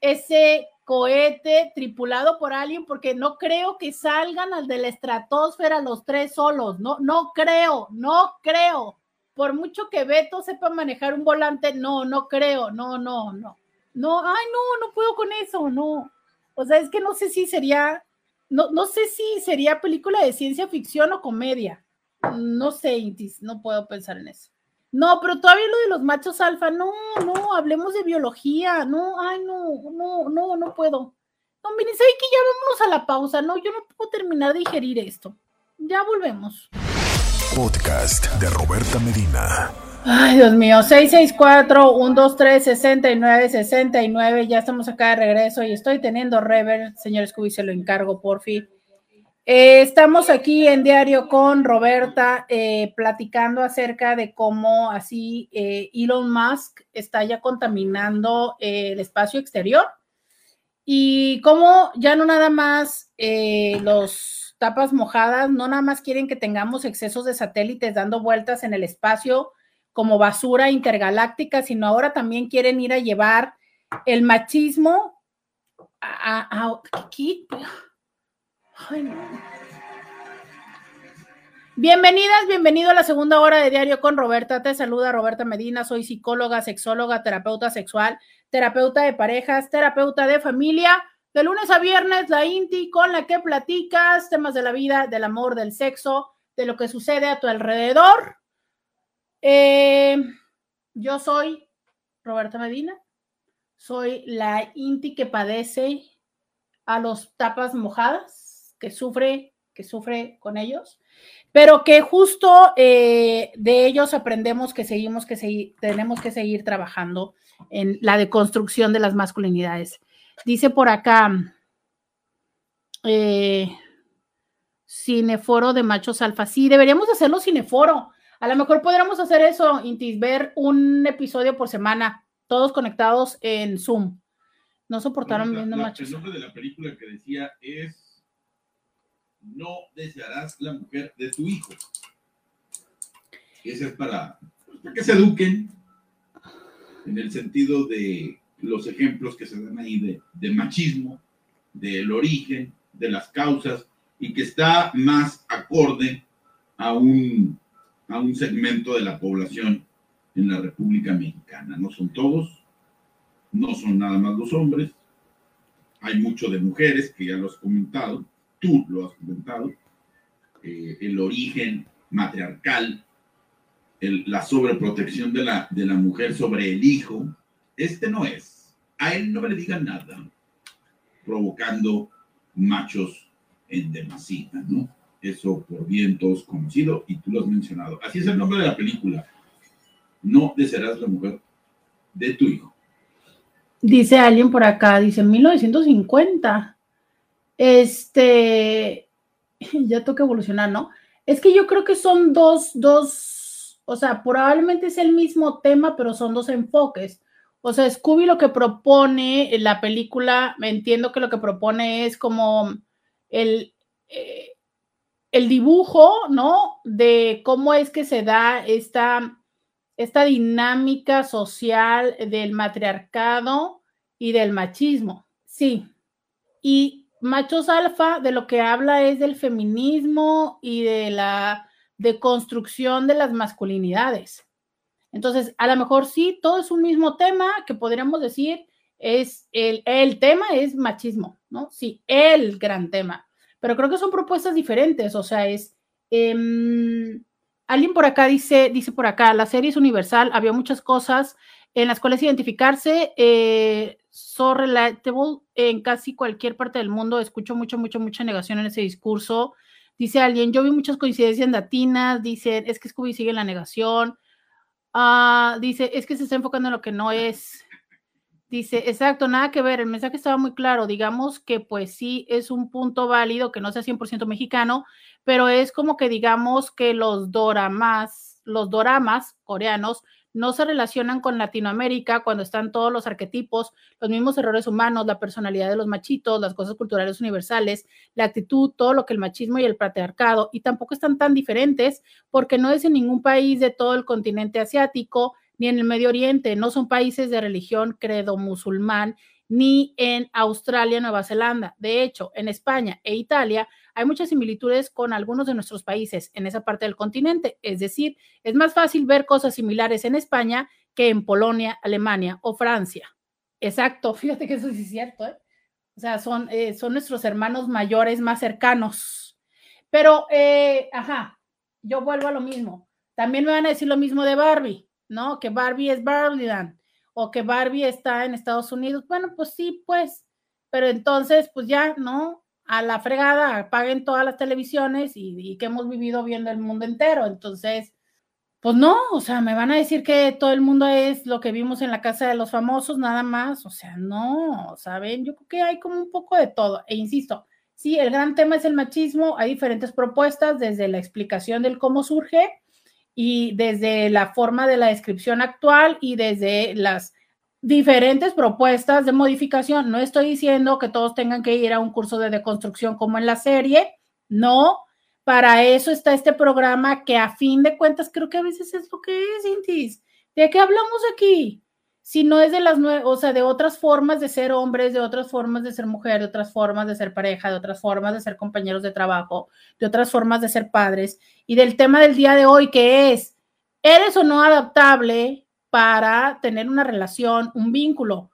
ese cohete tripulado por alguien, porque no creo que salgan al de la estratosfera los tres solos, no, no creo, no creo. Por mucho que Beto sepa manejar un volante, no, no creo, no, no, no. No, ay, no, no puedo con eso, no. O sea, es que no sé si sería, no, no sé si sería película de ciencia ficción o comedia. No sé, Intis, no puedo pensar en eso. No, pero todavía lo de los machos alfa, no, no, hablemos de biología, no, ay, no, no, no, no puedo. No, miren, ¿sabe que ya vámonos a la pausa? No, yo no puedo terminar de digerir esto. Ya volvemos. Podcast de Roberta Medina. Ay, Dios mío, 664-123-69-69. Ya estamos acá de regreso y estoy teniendo rever. Señor Scooby, se lo encargo, por fin. Eh, estamos aquí en diario con Roberta eh, platicando acerca de cómo así eh, Elon Musk está ya contaminando el espacio exterior y cómo ya no nada más los tapas mojadas, no nada más quieren que tengamos excesos de satélites dando vueltas en el espacio como basura intergaláctica, sino ahora también quieren ir a llevar el machismo a, aquí. Bienvenidas, bienvenido a la segunda hora de Diario con Roberta. Te saluda Roberta Medina. Soy psicóloga, sexóloga, terapeuta sexual, terapeuta de parejas, terapeuta de familia. De lunes a viernes, la INTI con la que platicas temas de la vida, del amor, del sexo, de lo que sucede a tu alrededor. Eh, yo soy Roberta Medina. Soy la INTI que padece a los tapas mojadas que sufre, que sufre con ellos, pero que justo eh, de ellos aprendemos que seguimos que seguir, tenemos que seguir trabajando en la deconstrucción de las masculinidades. Dice por acá, eh, cineforo de machos alfa. Sí, deberíamos hacerlo cineforo. A lo mejor podríamos hacer eso, Intis, ver un episodio por semana, todos conectados en Zoom. No soportaron viendo machos. El nombre de la película que decía es no desearás la mujer de tu hijo. Ese es para, para que se eduquen en el sentido de los ejemplos que se dan ahí de, de machismo, del origen, de las causas, y que está más acorde a un, a un segmento de la población en la República Mexicana. No son todos, no son nada más los hombres, hay mucho de mujeres, que ya lo has comentado, tú lo has comentado, eh, el origen matriarcal, la sobreprotección de la, de la mujer sobre el hijo, este no es. A él no le digan nada, provocando machos en demasía, ¿no? Eso por bien todos conocido y tú lo has mencionado. Así es el nombre de la película. No desearás la mujer de tu hijo. Dice alguien por acá, dice 1950. Este, <laughs> ya toca evolucionar, ¿no? Es que yo creo que son dos, dos, o sea, probablemente es el mismo tema, pero son dos enfoques. O sea, Scooby lo que propone en la película, me entiendo que lo que propone es como el, eh, el dibujo, ¿no? De cómo es que se da esta, esta dinámica social del matriarcado y del machismo. Sí. Y Machos Alfa de lo que habla es del feminismo y de la deconstrucción de las masculinidades. Entonces, a lo mejor sí, todo es un mismo tema que podríamos decir es el, el tema es machismo, ¿no? Sí, el gran tema. Pero creo que son propuestas diferentes, o sea, es... Em, alguien por acá dice, dice por acá, la serie es universal, había muchas cosas en las cuales identificarse. Eh, so relatable en casi cualquier parte del mundo. Escucho mucho, mucho, mucha negación en ese discurso. Dice alguien, yo vi muchas coincidencias latinas, dice, es que Scooby sigue en la negación. Uh, dice, es que se está enfocando en lo que no es. Dice, exacto, nada que ver, el mensaje estaba muy claro, digamos que pues sí es un punto válido que no sea 100% mexicano, pero es como que digamos que los doramas, los doramas coreanos no se relacionan con Latinoamérica cuando están todos los arquetipos, los mismos errores humanos, la personalidad de los machitos, las cosas culturales universales, la actitud, todo lo que el machismo y el patriarcado, y tampoco están tan diferentes porque no es en ningún país de todo el continente asiático ni en el Medio Oriente, no son países de religión credo musulmán ni en Australia, Nueva Zelanda. De hecho, en España e Italia hay muchas similitudes con algunos de nuestros países en esa parte del continente. Es decir, es más fácil ver cosas similares en España que en Polonia, Alemania o Francia. Exacto, <laughs> fíjate que eso sí es cierto. ¿eh? O sea, son, eh, son nuestros hermanos mayores más cercanos. Pero, eh, ajá, yo vuelvo a lo mismo. También me van a decir lo mismo de Barbie, ¿no? Que Barbie es Barbieland o que Barbie está en Estados Unidos. Bueno, pues sí, pues, pero entonces, pues ya, ¿no? A la fregada, apaguen todas las televisiones y, que hemos vivido viendo el mundo entero. Entonces, pues no, o sea, me van a decir que todo el mundo es lo que vimos en la casa de los famosos, nada más. O sea, no, ¿saben? Yo creo que hay como un poco de todo. E insisto, Sí, el gran tema es el machismo. Hay diferentes propuestas desde la explicación del cómo surge y desde la forma de la descripción actual y desde las diferentes propuestas de modificación. No estoy diciendo que todos tengan que ir a un curso de deconstrucción como en la serie, no. Para eso está este programa que a fin de cuentas creo que a veces es lo que es, Intis. ¿De qué hablamos aquí? Si no es de las nuevas, o sea, de otras formas de ser hombres, de otras formas de ser mujer, de otras formas de ser pareja, de otras formas de ser compañeros de trabajo, de otras formas de ser padres, y del tema del día de hoy que es, ¿eres o no adaptable para tener una relación, un vínculo.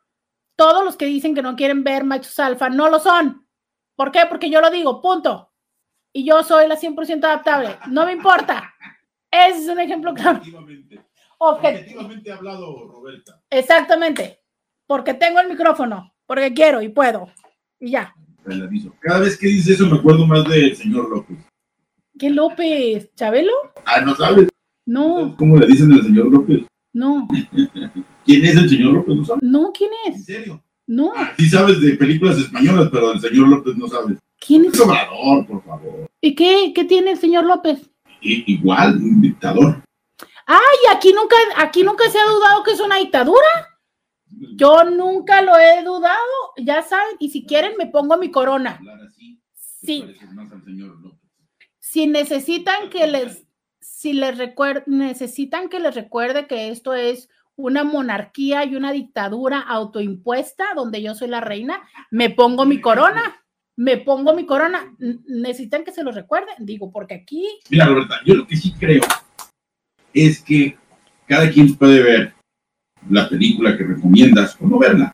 Todos los que dicen que no quieren ver machos alfa no lo son. ¿Por qué? Porque yo lo digo, punto. Y yo soy la 100% adaptable. No me importa. Ese es un ejemplo claro. Objetivamente. Objetivamente hablado, Roberta. Exactamente. Porque tengo el micrófono, porque quiero y puedo. Y ya. Cada vez que dices eso me acuerdo más del señor López. ¿Qué López? ¿Chabelo? Ah, ¿no sabes? No. ¿Cómo le dicen al señor López? No. ¿Quién es el señor López? ¿No sabes? No, ¿quién es? ¿En serio? No. Ah, sí sabes de películas españolas, pero del señor López no sabes. ¿Quién es? Un Obrador, por favor. ¿Y qué, qué tiene el señor López? I- igual, un dictador. Ay, aquí nunca, aquí nunca se ha dudado que es una dictadura. Yo nunca lo he dudado, ya saben, y si quieren me pongo mi corona. Así, Sí, pareces más al señor López. si necesitan que les, si les necesitan que les recuerde que esto es una monarquía y una dictadura autoimpuesta donde yo soy la reina, me pongo mi corona, me pongo mi corona. Necesitan que se lo recuerden, digo, porque aquí, Mira, Roberta, yo lo que sí creo es que cada quien puede ver la película que recomiendas o no verla.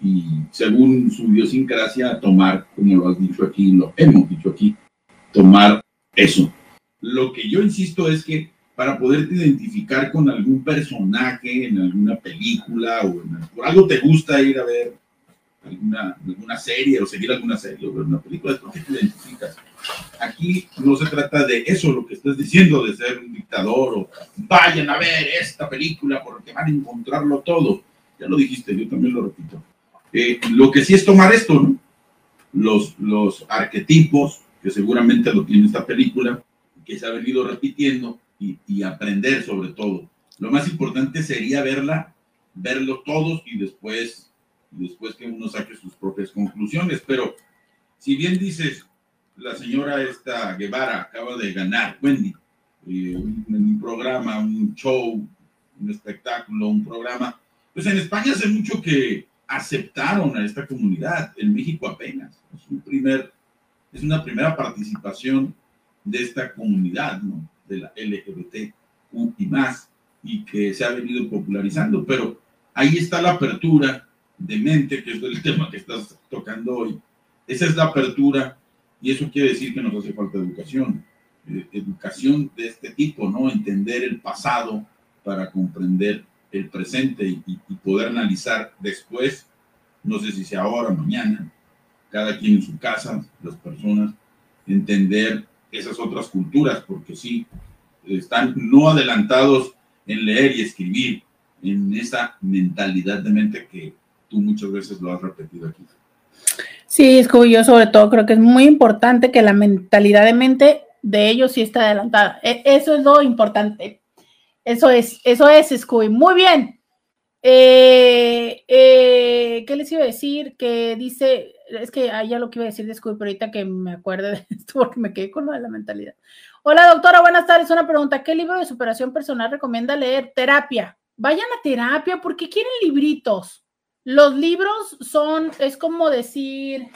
Y según su idiosincrasia, tomar, como lo has dicho aquí, lo hemos dicho aquí, tomar eso. Lo que yo insisto es que para poderte identificar con algún personaje en alguna película o en, por algo te gusta ir a ver alguna, alguna serie o seguir alguna serie o ver una película, es porque te identificas. Aquí no se trata de eso, lo que estás diciendo, de ser un dictador o vayan a ver esta película porque van a encontrarlo todo. Ya lo dijiste, yo también lo repito. Eh, lo que sí es tomar esto, ¿no? Los, los arquetipos, que seguramente lo tiene esta película, que se ha venido repitiendo y, aprender sobre todo. Lo más importante sería verla, verlo todos y después, después que uno saque sus propias conclusiones. Pero si bien dices, la señora esta Guevara acaba de ganar, Wendy, eh, un, un programa, un show, un espectáculo, un programa. Pues en España hace mucho que aceptaron a esta comunidad, en México apenas. Es, un primer, es una primera participación de esta comunidad, ¿no? de la LGBT y más, y que se ha venido popularizando, pero ahí está la apertura de mente, que es el <laughs> tema que estás tocando hoy. Esa es la apertura y eso quiere decir que nos hace falta educación, eh, educación de este tipo, ¿no? Entender el pasado para comprender el presente y, y, poder analizar después, no sé si sea ahora mañana, cada quien en su casa, las personas, entender esas otras culturas, porque sí, están no adelantados en leer y escribir, en esa mentalidad de mente que tú muchas veces lo has repetido aquí. Sí, como yo sobre todo creo que es muy importante que la mentalidad de mente de ellos sí está adelantada. E eso es lo importante. Eso es, eso es, Scooby. Muy bien. Eh, eh, ¿Qué les iba a decir? Que dice, es que ah, ya lo que iba a decir de Scooby, pero ahorita que me acuerde de <laughs> esto porque me quedé con lo de la mentalidad. Hola, doctora, buenas tardes. Una pregunta. ¿Qué libro de superación personal recomienda leer? Terapia. Vayan a terapia porque quieren libritos. Los libros son, es como decir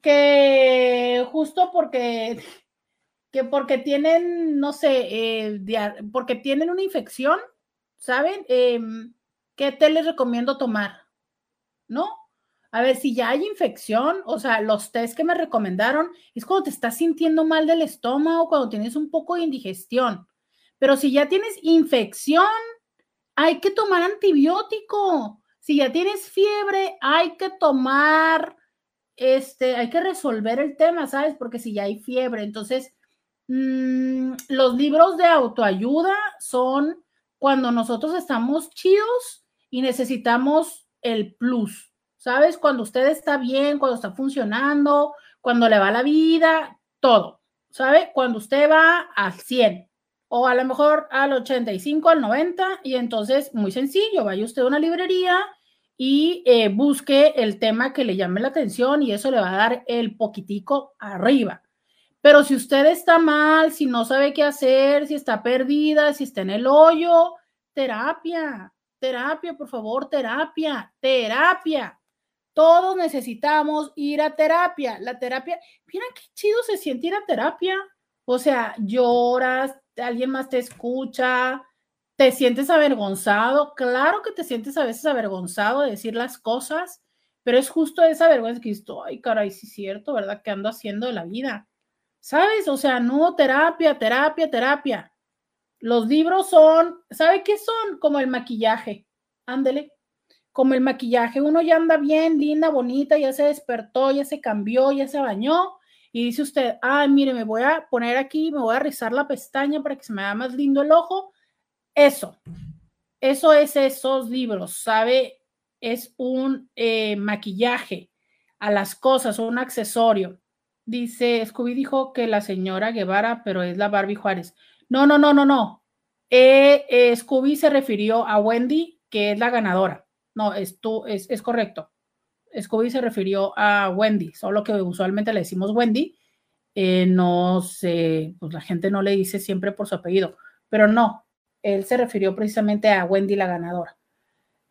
que justo porque, que porque tienen, no sé, eh, porque tienen una infección, ¿saben? ¿Qué té les recomiendo tomar? ¿No? A ver, si ya hay infección, o sea, los test que me recomendaron es cuando te estás sintiendo mal del estómago, cuando tienes un poco de indigestión. Pero si ya tienes infección, hay que tomar antibiótico. Si ya tienes fiebre, hay que tomar, este, hay que resolver el tema, ¿sabes? Porque si ya hay fiebre, entonces, mmm, los libros de autoayuda son cuando nosotros estamos chidos y necesitamos el plus, ¿sabes? Cuando usted está bien, cuando está funcionando, cuando le va la vida, todo, ¿sabe? Cuando usted va al 100 o a lo mejor al 85, al 90 y entonces muy sencillo, vaya usted a una librería y eh, busque el tema que le llame la atención y eso le va a dar el poquitico arriba. Pero si usted está mal, si no sabe qué hacer, si está perdida, si está en el hoyo, terapia, terapia, por favor, terapia, terapia. Todos necesitamos ir a terapia. La terapia, mira qué chido se siente ir a terapia. O sea, lloras, alguien más te escucha, te sientes avergonzado. Claro que te sientes a veces avergonzado de decir las cosas, pero es justo esa vergüenza que dices, ay, caray, sí es cierto, ¿verdad? ¿Qué ando haciendo de la vida? ¿Sabes? O sea, no, terapia, terapia, terapia. Los libros son, ¿sabe qué son? Como el maquillaje. Ándele. Como el maquillaje. Uno ya anda bien, linda, bonita, ya se despertó, ya se cambió, ya se bañó. Y dice usted, ay, mire, me voy a poner aquí, me voy a rizar la pestaña para que se me vea más lindo el ojo. Eso. Eso es esos libros, ¿sabe? Es un eh, maquillaje a las cosas, un accesorio. Dice, Scooby dijo que la señora Guevara, pero es la Barbie Juárez. No, no, no, no, no. Eh, eh, Scooby se refirió a Wendy, que es la ganadora. No, es, tú, es, es correcto. Scooby se refirió a Wendy, solo que usualmente le decimos Wendy. Eh, no sé, pues la gente no le dice siempre por su apellido, pero no, él se refirió precisamente a Wendy, la ganadora.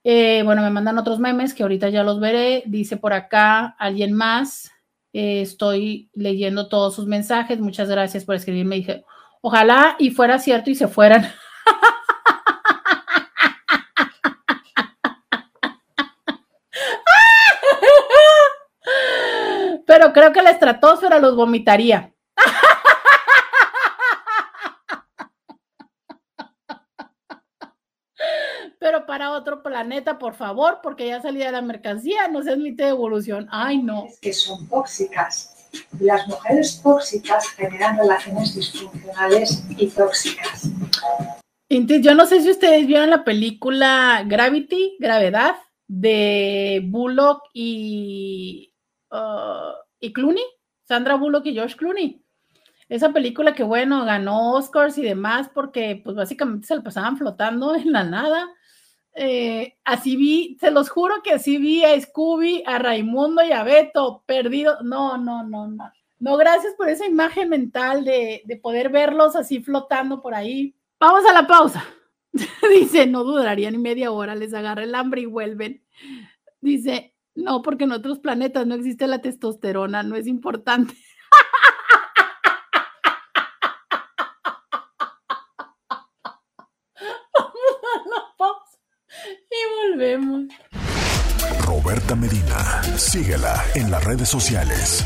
bueno, me mandan otros memes que ahorita ya los veré. Dice por acá alguien más. estoy leyendo todos sus mensajes. Muchas gracias por escribirme. Dije, Ojalá y fuera cierto y se fueran. Pero creo que la estratosfera los vomitaría. Pero para otro planeta, por favor, porque ya salía la mercancía, no se admite evolución. Ay, no. Es que son tóxicas las mujeres tóxicas generan relaciones disfuncionales y tóxicas. Yo no sé si ustedes vieron la película Gravity, Gravedad, de Bullock y, uh, y Clooney, Sandra Bullock y George Clooney. Esa película que, bueno, ganó Oscars y demás porque, pues, básicamente se la pasaban flotando en la nada eh, así vi, se los juro que así vi a Scooby, a Raimundo y a Beto perdido. No, no, no, no. No, gracias por esa imagen mental de, de poder verlos así flotando por ahí. Vamos a la pausa. <laughs> Dice, no dudaría ni media hora, les agarra el hambre y vuelven. Dice, no, porque en otros planetas no existe la testosterona, no es importante. Volvemos. Roberta Medina, síguela en las redes sociales.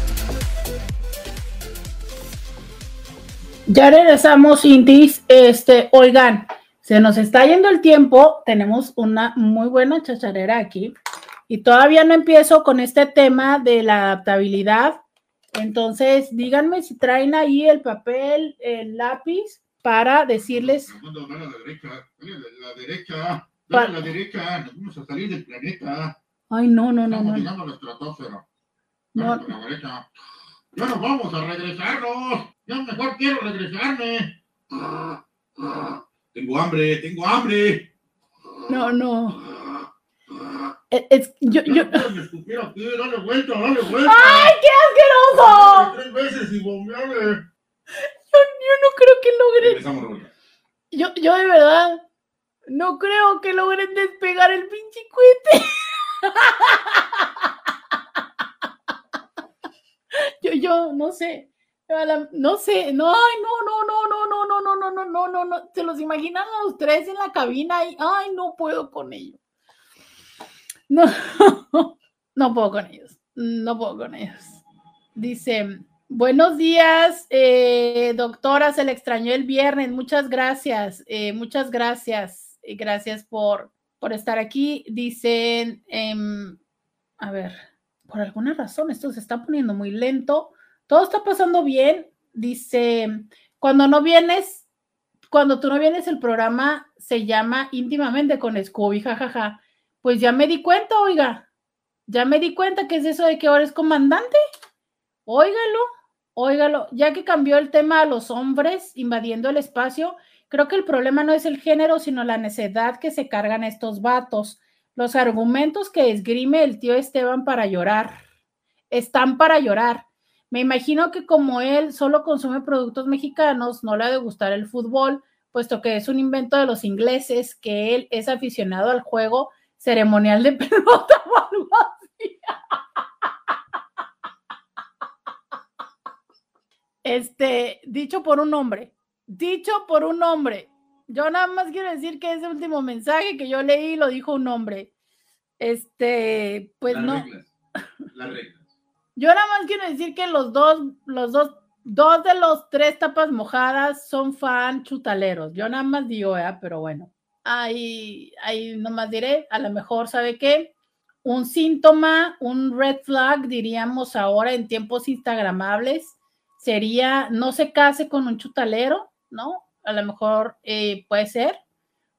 Ya regresamos, Intis. Este, oigan, se nos está yendo el tiempo. Tenemos una muy buena chacharera aquí. Y todavía no empiezo con este tema de la adaptabilidad. Entonces, díganme si traen ahí el papel, el lápiz, para decirles. La derecha, Dale la derecha, nos vamos a salir del planeta. Ay, no, no, no. Estamos llegando a la estratosfera. No. La derecha. Ya nos vamos a regresarnos. Ya mejor quiero regresarme. Tengo hambre, tengo hambre. No, no. Es, yo, yo... Dale vuelta, dale vuelta. ¡Ay, qué asqueroso! Tres veces y bombearle. Yo, yo no creo que logre. Yo, yo de verdad no creo que logren despegar el pinche cohete. yo, yo, no sé. No sé, no, no, no, no, no, no, no, no, no, no, no, no, se los imaginan a los tres en la cabina ay, no puedo con ellos. No, no puedo con ellos, no puedo con ellos. Dice, buenos días, eh, doctora, se le extrañó el viernes, muchas gracias, eh, muchas gracias gracias por, por estar aquí. Dicen, em, a ver, por alguna razón esto se está poniendo muy lento. Todo está pasando bien. Dice, cuando no vienes, cuando tú no vienes, el programa se llama íntimamente con Scooby, jajaja. Pues ya me di cuenta, oiga, ya me di cuenta que es eso de que ahora es comandante. Óigalo, óigalo, ya que cambió el tema a los hombres invadiendo el espacio, creo que el problema no es el género, sino la necedad que se cargan estos vatos. Los argumentos que esgrime el tío Esteban para llorar están para llorar. Me imagino que como él solo consume productos mexicanos, no le ha de gustar el fútbol, puesto que es un invento de los ingleses, que él es aficionado al juego ceremonial de <laughs> pelota o así. Este, dicho por un hombre, dicho por un hombre. Yo nada más quiero decir que ese último mensaje que yo leí lo dijo un hombre. Este, pues Las no. reglas, las reglas. Yo nada más quiero decir que los dos, los dos, dos de los tres tapas mojadas son fan chutaleros. Yo nada más digo, ¿eh? pero bueno, ahí, ahí nomás diré, a lo mejor, ¿sabe qué? Un síntoma, un red flag, diríamos ahora en tiempos instagramables, sería no se case con un chutalero, ¿no? A lo mejor eh, puede ser,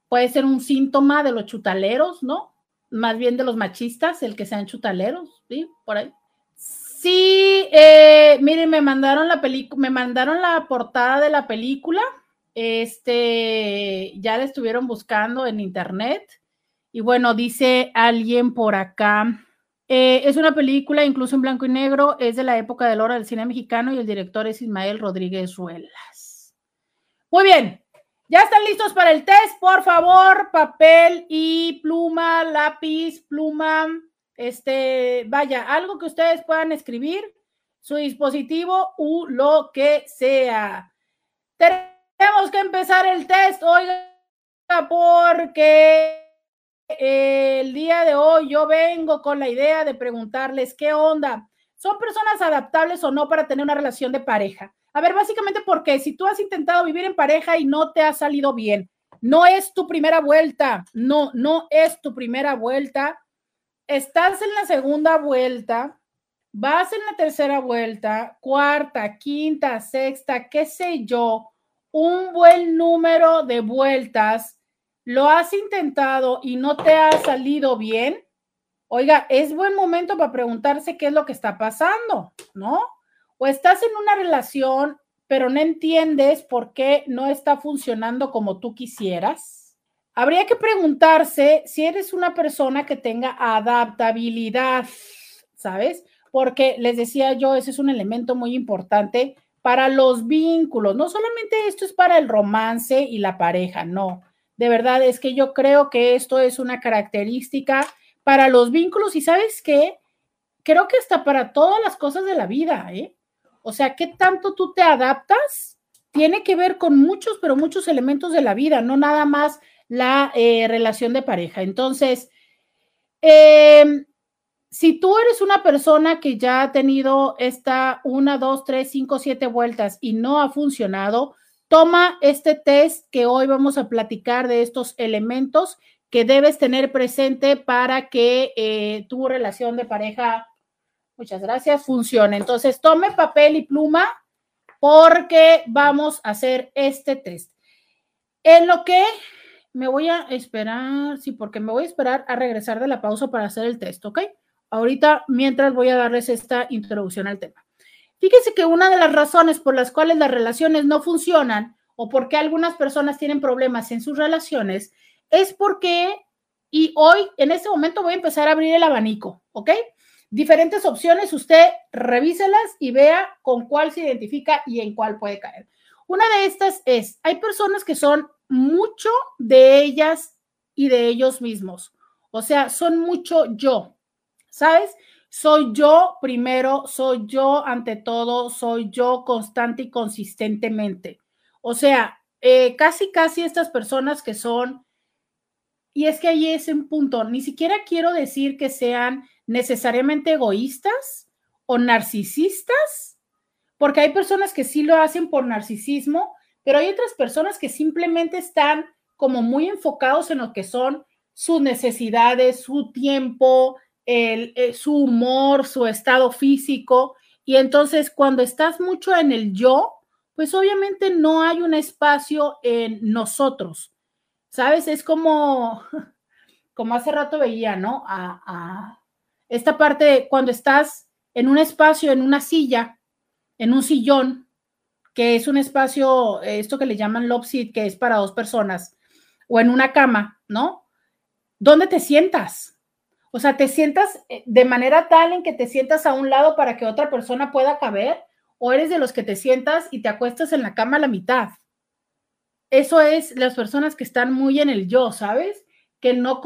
puede ser un síntoma de los chutaleros, ¿no? Más bien de los machistas, el que sean chutaleros, ¿sí? Por ahí. Sí, eh, miren, me mandaron la película, me mandaron la portada de la película. Este, ya la estuvieron buscando en internet. Y bueno, dice alguien por acá. eh, es una película incluso en blanco y negro, es de la época del oro del cine mexicano y el director es Ismael Rodríguez Ruelas. Muy bien, ya están listos para el test, por favor, papel y pluma, lápiz, pluma, este, vaya, algo que ustedes puedan escribir, su dispositivo u lo que sea. Tenemos que empezar el test, oiga, porque el día de hoy yo vengo con la idea de preguntarles qué onda. ¿Son personas adaptables o no para tener una relación de pareja? A ver, básicamente porque si tú has intentado vivir en pareja y no te ha salido bien, no es tu primera vuelta, no, no es tu primera vuelta, estás en la segunda vuelta, vas en la tercera vuelta, cuarta, quinta, sexta, qué sé yo, un buen número de vueltas, lo has intentado y no te ha salido bien, oiga, es buen momento para preguntarse qué es lo que está pasando, ¿no? O estás en una relación, pero no entiendes por qué no está funcionando como tú quisieras. Habría que preguntarse si eres una persona que tenga adaptabilidad, ¿sabes? Porque les decía yo, ese es un elemento muy importante para los vínculos. No solamente esto es para el romance y la pareja, no. De verdad es que yo creo que esto es una característica para los vínculos y sabes qué, creo que hasta para todas las cosas de la vida, ¿eh? O sea, ¿qué tanto tú te adaptas? Tiene que ver con muchos, pero muchos elementos de la vida, no nada más la eh, relación de pareja. Entonces, eh, si tú eres una persona que ya ha tenido esta una, dos, tres, cinco, siete vueltas y no ha funcionado, toma este test que hoy vamos a platicar de estos elementos que debes tener presente para que eh, tu relación de pareja, muchas gracias, funcione. Entonces, tome papel y pluma porque vamos a hacer este test. En lo que me voy a esperar, sí, porque me voy a esperar a regresar de la pausa para hacer el test, ¿ok? Ahorita, mientras voy a darles esta introducción al tema. Fíjense que una de las razones por las cuales las relaciones no funcionan o por qué algunas personas tienen problemas en sus relaciones es porque, y hoy en este momento voy a empezar a abrir el abanico, ¿ok? Diferentes opciones, usted revíselas y vea con cuál se identifica y en cuál puede caer. Una de estas es, hay personas que son mucho de ellas y de ellos mismos, o sea, son mucho yo, ¿sabes? Soy yo primero, soy yo ante todo, soy yo constante y consistentemente. O sea, eh, casi, casi estas personas que son, y es que ahí es un punto, ni siquiera quiero decir que sean necesariamente egoístas o narcisistas, porque hay personas que sí lo hacen por narcisismo, pero hay otras personas que simplemente están como muy enfocados en lo que son sus necesidades, su tiempo, el, el, su humor, su estado físico. Y entonces cuando estás mucho en el yo, pues obviamente no hay un espacio en nosotros. ¿Sabes? Es como, <laughs> como hace rato veía, ¿no? A esta parte cuando estás en un espacio, en una silla, en un sillón, que es un espacio, esto que le llaman love seat, que es para dos personas, o en una cama, ¿no? ¿Dónde te sientas? O sea, te sientas eh, de manera tal en que te sientas a un lado para que otra persona pueda caber, o eres de los que te sientas y te acuestas en la cama a la mitad. Eso es las personas que están muy en el yo, ¿sabes? Que no,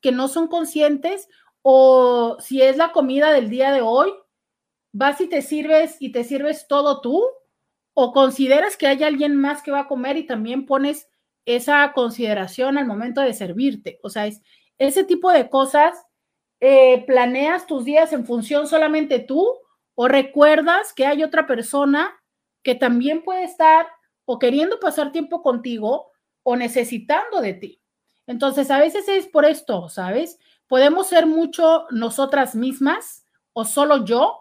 que no son conscientes o si es la comida del día de hoy, vas y te sirves y te sirves todo tú o consideras que hay alguien más que va a comer y también pones esa consideración al momento de servirte. O sea, es ese tipo de cosas eh, planeas tus días en función solamente tú o recuerdas que hay otra persona que también puede estar o queriendo pasar tiempo contigo o necesitando de ti. Entonces, a veces es por esto, ¿sabes? Podemos ser mucho nosotras mismas o solo yo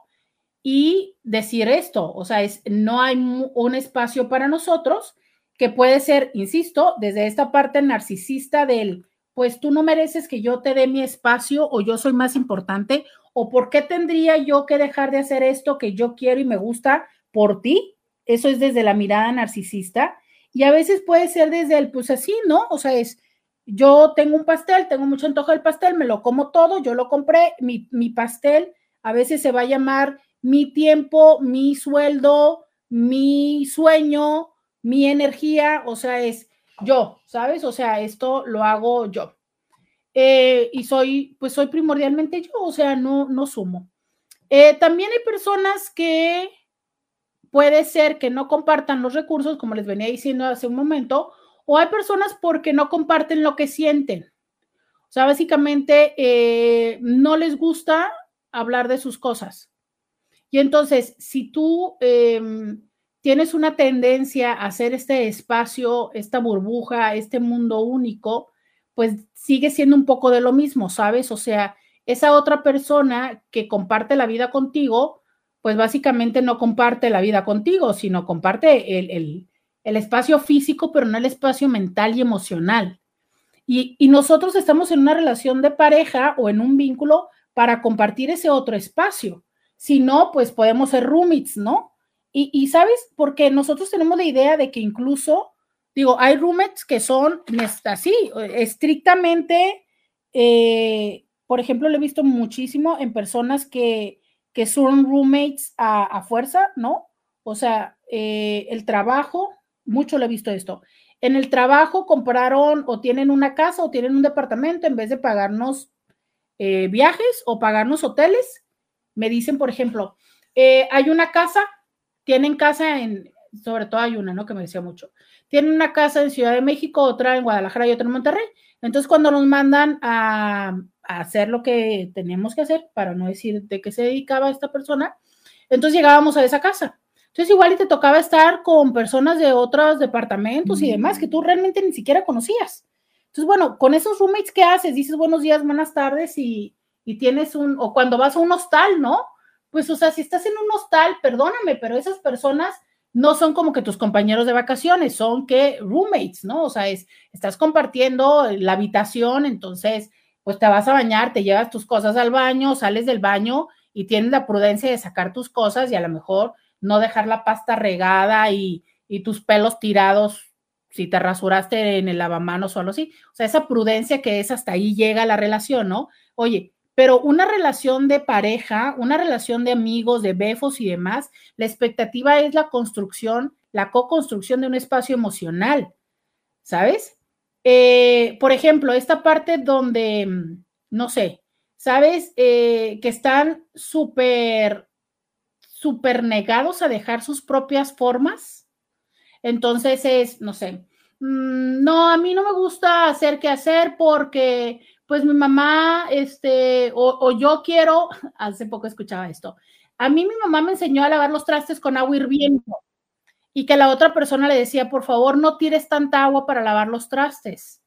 y decir esto, o sea, es, no hay un espacio para nosotros que puede ser, insisto, desde esta parte narcisista del pues tú no mereces que yo te dé mi espacio o yo soy más importante o por qué tendría yo que dejar de hacer esto que yo quiero y me gusta por ti. Eso es desde la mirada narcisista y a veces puede ser desde el pues así, ¿no? O sea, es yo tengo un pastel, tengo mucho antojo del pastel, me lo como todo, yo lo compré, mi, mi pastel a veces se va a llamar mi tiempo, mi sueldo, mi sueño, mi energía, o sea, es yo, ¿sabes? O sea, esto lo hago yo. Eh, y soy, pues soy primordialmente yo, o sea, no, no sumo. Eh, también hay personas que puede ser que no compartan los recursos, como les venía diciendo hace un momento, o hay personas porque no comparten lo que sienten. O sea, básicamente eh, no les gusta hablar de sus cosas. Y entonces, si tú em, tienes una tendencia a hacer este espacio, esta burbuja, este mundo único, pues sigue siendo un poco de lo mismo, ¿sabes? O sea, esa otra persona que comparte la vida contigo, pues básicamente no comparte la vida contigo, sino comparte el, espacio físico, pero no el espacio mental y emocional. Y, y nosotros estamos en una relación de pareja o en un vínculo para compartir ese otro espacio. Si no, pues podemos ser roommates, ¿no? Y, sabes, porque nosotros tenemos la idea de que incluso, digo, hay roommates que son así, estrictamente, eh, por ejemplo, lo he visto muchísimo en personas que, que son roommates a, fuerza, ¿no? O sea, eh, el trabajo, mucho lo he visto esto. En el trabajo compraron o tienen una casa o tienen un departamento en vez de pagarnos eh, viajes o pagarnos hoteles. Me dicen, por ejemplo, hay una casa tienen casa en, sobre todo hay una, ¿no? Que me decía mucho. Tienen una casa en Ciudad de México, otra en Guadalajara y otra en Monterrey. Entonces, cuando nos mandan a, hacer lo que tenemos que hacer, para no decir de qué se dedicaba esta persona, entonces llegábamos a esa casa. Entonces, igual y te tocaba estar con personas de otros departamentos y demás que tú realmente ni siquiera conocías. Entonces, bueno, con esos roommates, ¿qué haces? Dices buenos días, buenas tardes y, y tienes un, o cuando vas a un hostal, ¿no? pues, o sea, si estás en un hostal, perdóname, pero esas personas no son como que tus compañeros de vacaciones, son que roommates, ¿no? O sea, es, estás compartiendo la habitación, entonces, pues te vas a bañar, te llevas tus cosas al baño, sales del baño y tienes la prudencia de sacar tus cosas y a lo mejor no dejar la pasta regada y, y tus pelos tirados si te rasuraste en el lavamanos o algo así. O sea, esa prudencia que es hasta ahí llega la relación, ¿no? Oye, pero una relación de pareja, una relación de amigos, de befos y demás, la expectativa es la construcción, la co-construcción de un espacio emocional, ¿sabes? Eh, por ejemplo, esta parte donde, mm, no sé, ¿sabes? Eh, que están súper, súper negados a dejar sus propias formas. Entonces es, no sé, mm, no, a mí no me gusta hacer qué hacer porque pues mi mamá, este, o, yo quiero, <laughs> hace poco escuchaba esto, a mí mi mamá me enseñó a lavar los trastes con agua hirviendo y que la otra persona le decía, por favor, no tires tanta agua para lavar los trastes.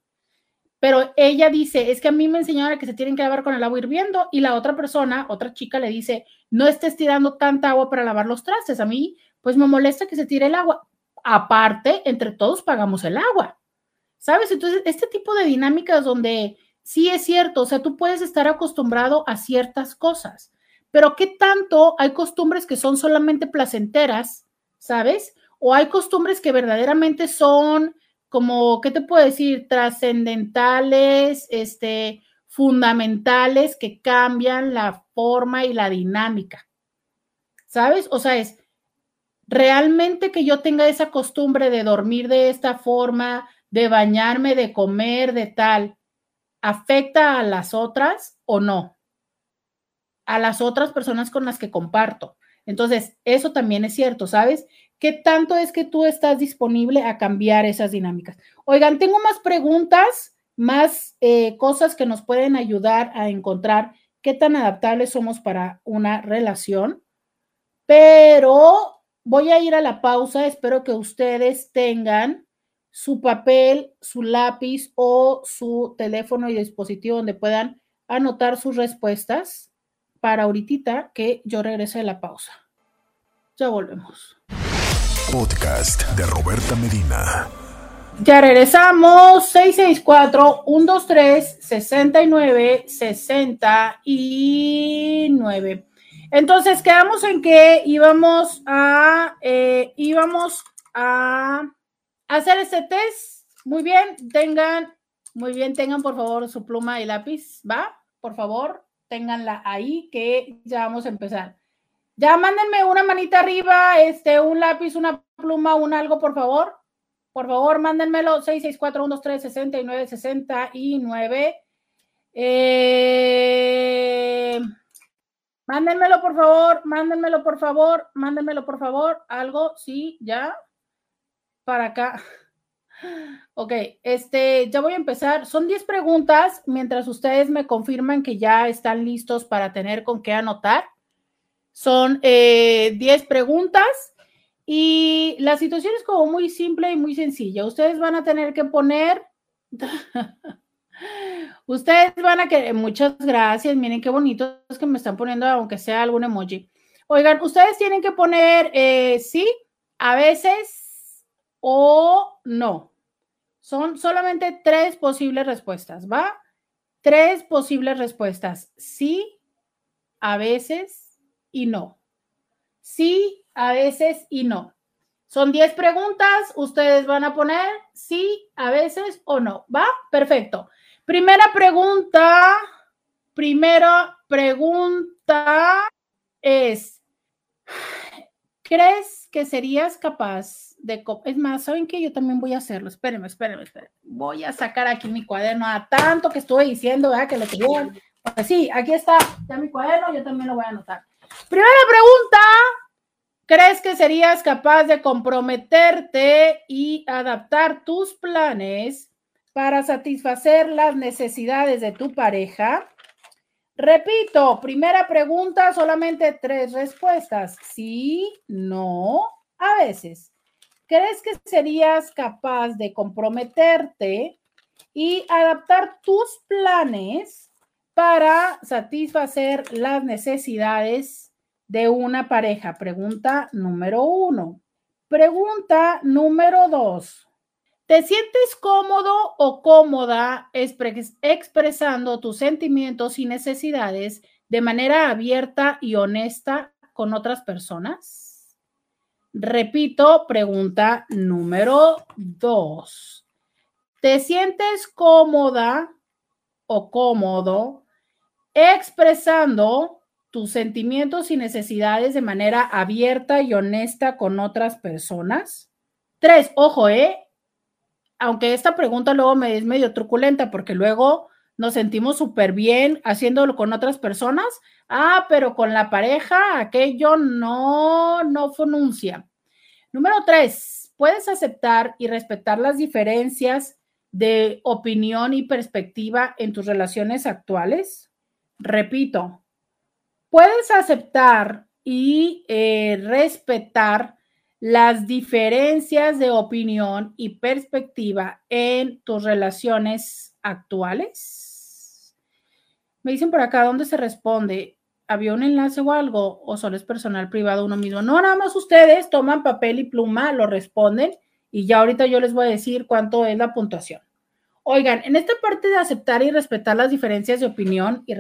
Pero ella dice, es que a mí me enseñaron que se tienen que lavar con el agua hirviendo y la otra persona, otra chica le dice, no estés tirando tanta agua para lavar los trastes. A mí, pues me molesta que se tire el agua. Aparte, entre todos pagamos el agua. ¿Sabes? Entonces, este tipo de dinámicas donde sí es cierto, o sea, tú puedes estar acostumbrado a ciertas cosas, pero ¿qué tanto hay costumbres que son solamente placenteras, ¿sabes? O hay costumbres que verdaderamente son como, ¿qué te puedo decir? Trascendentales, este, fundamentales que cambian la forma y la dinámica. ¿Sabes? O sea, es realmente que yo tenga esa costumbre de dormir de esta forma, de bañarme, de comer, de tal, ¿afecta a las otras o no? A las otras personas con las que comparto. Entonces, eso también es cierto, ¿sabes? ¿Qué tanto es que tú estás disponible a cambiar esas dinámicas? Oigan, tengo más preguntas, más eh, cosas que nos pueden ayudar a encontrar qué tan adaptables somos para una relación, pero voy a ir a la pausa. Espero que ustedes tengan su papel, su lápiz o su teléfono y dispositivo donde puedan anotar sus respuestas para ahorita que yo regrese de la pausa. Ya volvemos. Podcast de Roberta Medina. Ya regresamos. 664-123-69-69. Entonces quedamos en que íbamos a, eh, íbamos a hacer este test. Muy bien, tengan, muy bien, tengan por favor su pluma y lápiz, ¿va? Por favor, ténganla ahí que ya vamos a empezar. Ya mándenme una manita arriba, este, un lápiz, una pluma, un algo, por favor. Por favor, mándenmelo 664-123-69-69. Eh, mándenmelo, por favor, mándenmelo, por favor, mándenmelo, por favor. Algo, sí, ya. Para acá. Ok, este, ya voy a empezar. Son 10 preguntas mientras ustedes me confirman que ya están listos para tener con qué anotar. Son 10 eh, preguntas y la situación es como muy simple y muy sencilla. Ustedes van a tener que poner, <laughs> ustedes van a que, muchas gracias, miren qué bonito es que me están poniendo, aunque sea algún emoji. Oigan, ustedes tienen que poner eh, sí, a veces o no. Son solamente tres posibles respuestas, ¿va? Tres posibles respuestas. Sí, a veces y no. Sí, a veces y no. Son 10 preguntas, ustedes van a poner sí, a veces o no. ¿Va? Perfecto. Primera pregunta, primera pregunta es, ¿crees que serías capaz de... Es más, ¿saben que Yo también voy a hacerlo. Espérenme, espérenme, espérenme. Voy a sacar aquí mi cuaderno a tanto que estuve diciendo, ¿verdad? Que lo. Pues sí, aquí está ya mi cuaderno, yo también lo voy a anotar. Primera pregunta, ¿crees que serías capaz de comprometerte y adaptar tus planes para satisfacer las necesidades de tu pareja? Repito, primera pregunta, solamente tres respuestas. Sí, no, a veces. ¿Crees que serías capaz de comprometerte y adaptar tus planes para satisfacer las necesidades de una pareja? Pregunta número uno. Pregunta número dos. ¿Te sientes cómodo o cómoda expresando tus sentimientos y necesidades de manera abierta y honesta con otras personas? Repito, pregunta número dos. ¿Te sientes cómoda o cómodo expresando tus sentimientos y necesidades de manera abierta y honesta con otras personas. Tres, ojo, ¿eh? Aunque esta pregunta luego me es medio truculenta porque luego nos sentimos súper bien haciéndolo con otras personas. Ah, pero con la pareja aquello no, no pronuncia. Número tres, puedes aceptar y respetar las diferencias de opinión y perspectiva en tus relaciones actuales. Repito, puedes aceptar y eh, respetar las diferencias de opinión y perspectiva en tus relaciones actuales? Me dicen por acá, ¿dónde se responde? ¿Había un enlace o algo? ¿O solo es personal privado uno mismo? No, nada más ustedes toman papel y pluma, lo responden y ya ahorita yo les voy a decir cuánto es la puntuación. Oigan, en esta parte de aceptar y respetar las diferencias de opinión y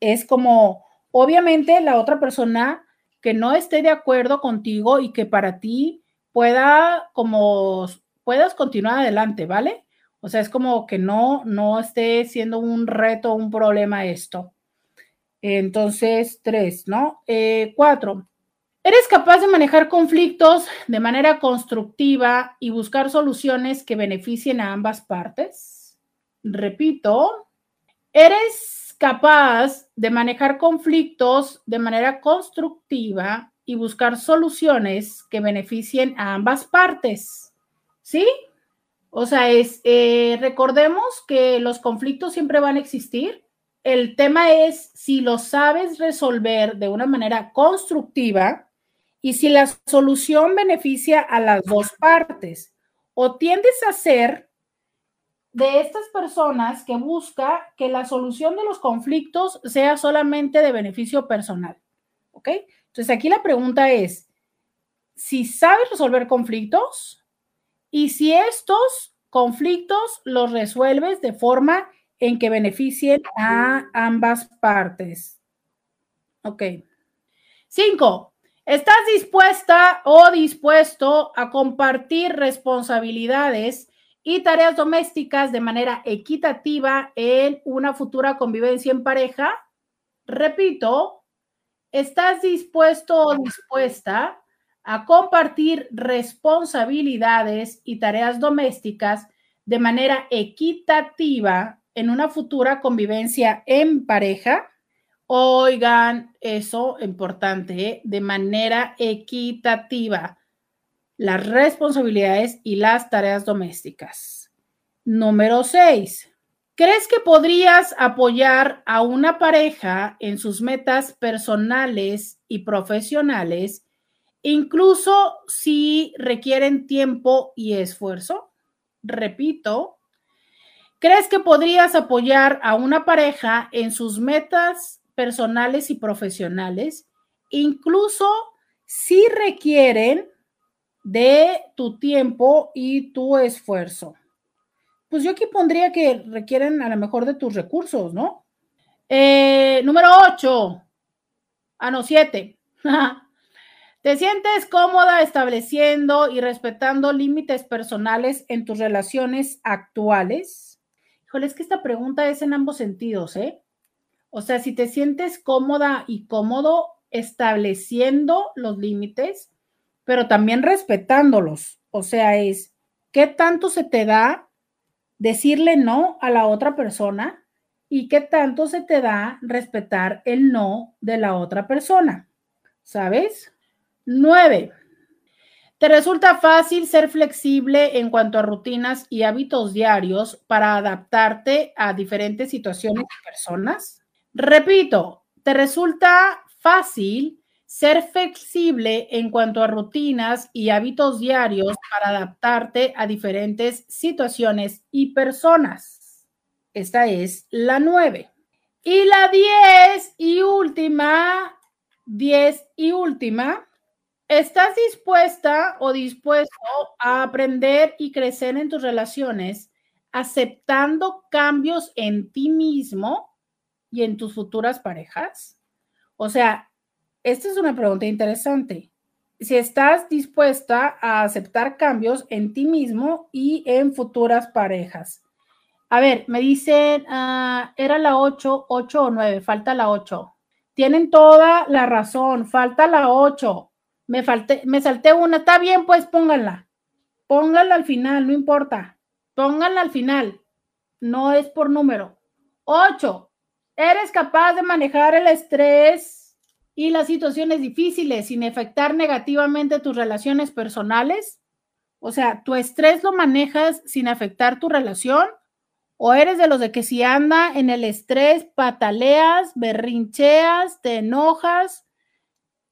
es como Obviamente la otra persona que no esté de acuerdo contigo y que para ti pueda como puedas continuar adelante, ¿vale? O sea, es como que no, no esté siendo un reto, un problema esto. Entonces, tres, ¿no? Eh, cuatro, ¿eres capaz de manejar conflictos de manera constructiva y buscar soluciones que beneficien a ambas partes? Repito, ¿eres capaz de manejar conflictos de manera constructiva y buscar soluciones que beneficien a ambas partes? ¿Sí? O sea, es, eh, recordemos que los conflictos siempre van a existir el tema es si lo sabes resolver de una manera constructiva y si la solución beneficia a las dos partes o tiendes a ser de estas personas que busca que la solución de los conflictos sea solamente de beneficio personal. ¿Ok? Entonces aquí la pregunta es, si sabes resolver conflictos y si estos conflictos los resuelves de forma en que beneficien a ambas partes. Ok. Cinco, ¿estás dispuesta o dispuesto a compartir responsabilidades y tareas domésticas de manera equitativa en una futura convivencia en pareja? Repito, ¿estás dispuesto o dispuesta a compartir responsabilidades y tareas domésticas de manera equitativa en una futura convivencia en pareja, oigan, eso importante, ¿eh? de manera equitativa, las responsabilidades y las tareas domésticas. Número seis, ¿crees que podrías apoyar a una pareja en sus metas personales y profesionales, incluso si requieren tiempo y esfuerzo? Repito, ¿Crees que podrías apoyar a una pareja en sus metas personales y profesionales, incluso si requieren de tu tiempo y tu esfuerzo? Pues yo aquí pondría que requieren a lo mejor de tus recursos, ¿no? Eh, número 8. Ah, no, 7. <laughs> ¿Te sientes cómoda estableciendo y respetando límites personales en tus relaciones actuales? Híjole, es que esta pregunta es en ambos sentidos, ¿eh? O sea, si te sientes cómoda y cómodo estableciendo los límites, pero también respetándolos. O sea, es, ¿qué tanto se te da decirle no a la otra persona y qué tanto se te da respetar el no de la otra persona? ¿Sabes? Nueve. ¿Te resulta fácil ser flexible en cuanto a rutinas y hábitos diarios para adaptarte a diferentes situaciones y personas? Repito, ¿te resulta fácil ser flexible en cuanto a rutinas y hábitos diarios para adaptarte a diferentes situaciones y personas? Esta es la nueve. Y la diez y última, diez y última, ¿Estás dispuesta o dispuesto a aprender y crecer en tus relaciones aceptando cambios en ti mismo y en tus futuras parejas? O sea, esta es una pregunta interesante. Si estás dispuesta a aceptar cambios en ti mismo y en futuras parejas. A ver, me dicen, ah, era la 8, 8 o 9, falta la 8. Tienen toda la razón, falta la 8. Me falté, me salté una. Está bien, pues pónganla. Pónganla al final, no importa. Pónganla al final. No es por número. Ocho. Eres capaz de manejar el estrés y las situaciones difíciles sin afectar negativamente tus relaciones personales. O sea, tu estrés lo manejas sin afectar tu relación. ¿O eres de los de que si anda en el estrés, pataleas, berrincheas, te enojas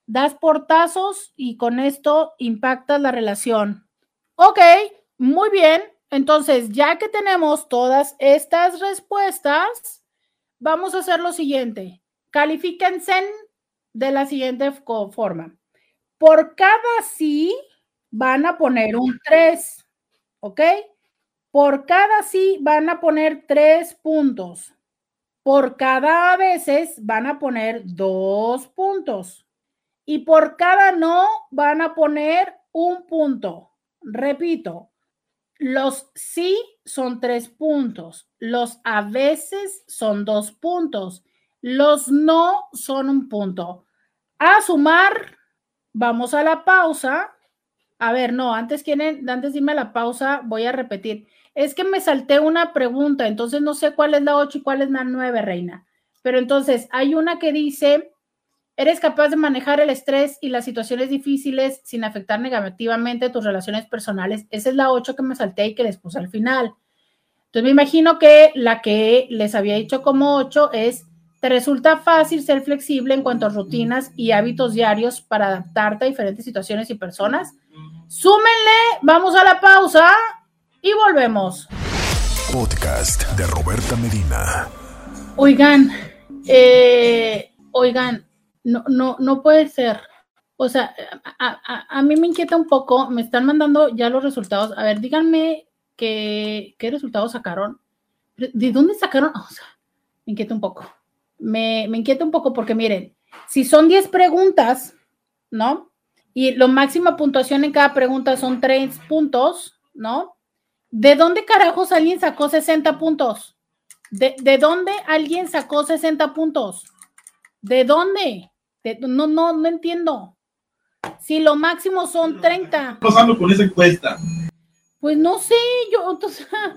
das portazos y con esto impactas la relación. Ok, muy bien. Entonces, ya que tenemos todas estas respuestas, vamos a hacer lo siguiente. Califíquense de la siguiente forma. Por cada sí van a poner un 3, ¿ok? Por cada sí van a poner tres puntos. Por cada a veces van a poner dos puntos y por cada no van a poner un punto. Repito, los sí son tres puntos, los a veces son dos puntos, los no son un punto. A sumar, vamos a la pausa. A ver, no, antes quieren, antes de irme a la pausa, voy a repetir. Es que me salté una pregunta, entonces no sé cuál es la 8 y cuál es la 9, reina. Pero entonces hay una que dice, ¿eres capaz de manejar el estrés y las situaciones difíciles sin afectar negativamente tus relaciones personales? Esa es la 8 que me salté y que les puse al final. Entonces me imagino que la que les había dicho como 8 es, ¿te resulta fácil ser flexible en cuanto a rutinas y hábitos diarios para adaptarte a diferentes situaciones y personas? Súmenle, vamos a la pausa y volvemos. Podcast de Roberta Medina. Oigan, eh, oigan, no, no, no puede ser. O sea, a, a, a, mí me inquieta un poco, me están mandando ya los resultados. A ver, díganme qué, qué resultados sacaron. ¿De dónde sacaron? O sea, me inquieta un poco. Me, me inquieta un poco porque miren, si son 10 preguntas, ¿no? Y la máxima puntuación en cada pregunta son 3 puntos, ¿no? ¿De dónde carajos alguien sacó 60 puntos? ¿De, de dónde alguien sacó 60 puntos? ¿De dónde? De, no, no, no entiendo. Si lo máximo son 30. ¿Qué pasando con esa encuesta? Pues no sé, yo, <laughs> sea,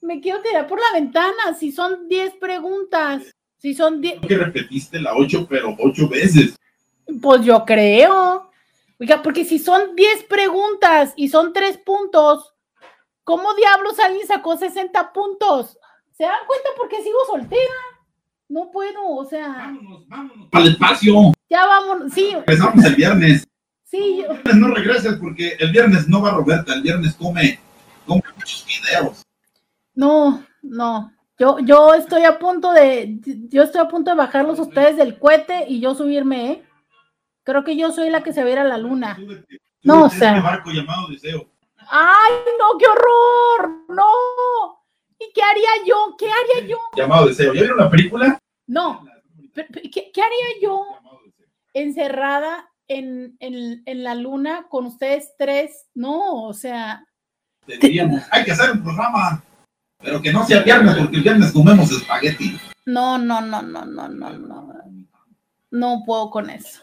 me quiero tirar por la ventana. Si son 10 preguntas, si son 10. Que repetiste la 8, pero 8 veces. Pues yo creo. Oiga, porque si son 10 preguntas y son 3 puntos, ¿Cómo diablos alguien sacó 60 puntos? ¿Se dan cuenta porque sigo soltera? No puedo, o sea. Vámonos, vámonos. Al espacio. Ya vamos, sí. Empezamos el viernes. Sí. El viernes no regreses porque el viernes no va Roberta, el viernes come, come muchos videos. No, no. Yo, yo estoy a punto de, yo estoy a punto de bajarlos ustedes del cohete y yo subirme, ¿eh? Creo que yo soy la que se va a ir a la luna. Súbete, súbete No, o sea. Este barco llamado Deseo. ¡Ay, no, qué horror! ¡No! ¿Y qué haría yo? ¿Qué haría yo? Llamado Deseo. ¿Ya vieron la película? No, ¿qué, qué haría yo encerrada en, en, en la luna con ustedes tres? No, o sea, Te diríamos, hay que hacer un programa, pero que no sea viernes porque el viernes comemos espagueti. no, no, no, no, no, no, no. No puedo con eso.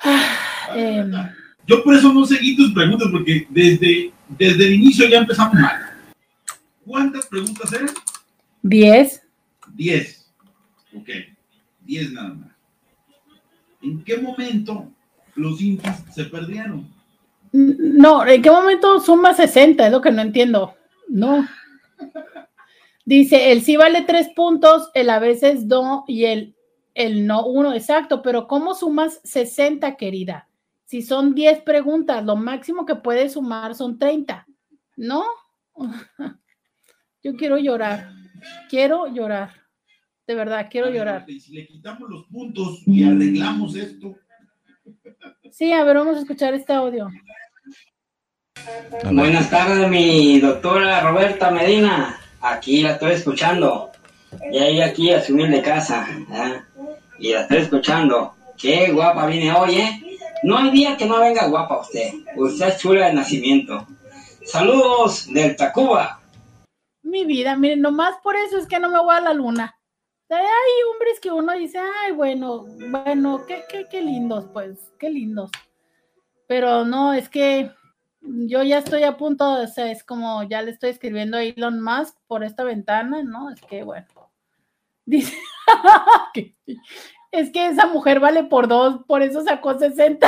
Ah, em, Yo por eso no seguí tus preguntas porque desde, desde el inicio ya empezamos mal. ¿Cuántas preguntas eran? Diez. Diez. Ok, diez nada más. ¿En qué momento los intis se perdieron? No, ¿en qué momento suma 60? Es lo que no entiendo. No. <laughs> Dice, el sí vale tres puntos, el a veces no y el, el no uno, exacto, pero ¿cómo sumas 60, querida? Si son 10 preguntas, lo máximo que puedes sumar son 30, ¿no? <laughs> Yo quiero llorar, quiero llorar, de verdad, quiero llorar. Y si le quitamos los puntos y arreglamos esto, Sí, a ver, vamos a escuchar este audio. Buenas tardes, mi doctora Roberta Medina. Aquí la estoy escuchando. Y ahí aquí a su humilde casa. Y la estoy escuchando. Qué guapa viene hoy, ¿eh? No hay día que no venga guapa usted. Usted es chula de nacimiento. Saludos del Tacuba. Mi vida, miren, nomás por eso es que no me voy a la luna. Hay hombres que uno dice, ay, bueno, bueno, qué, qué, qué lindos, pues, qué lindos. Pero no, es que yo ya estoy a punto, o sea, es como ya le estoy escribiendo a Elon Musk por esta ventana, ¿no? Es que, bueno, <laughs> dice, es que esa mujer vale por dos, por eso sacó 60.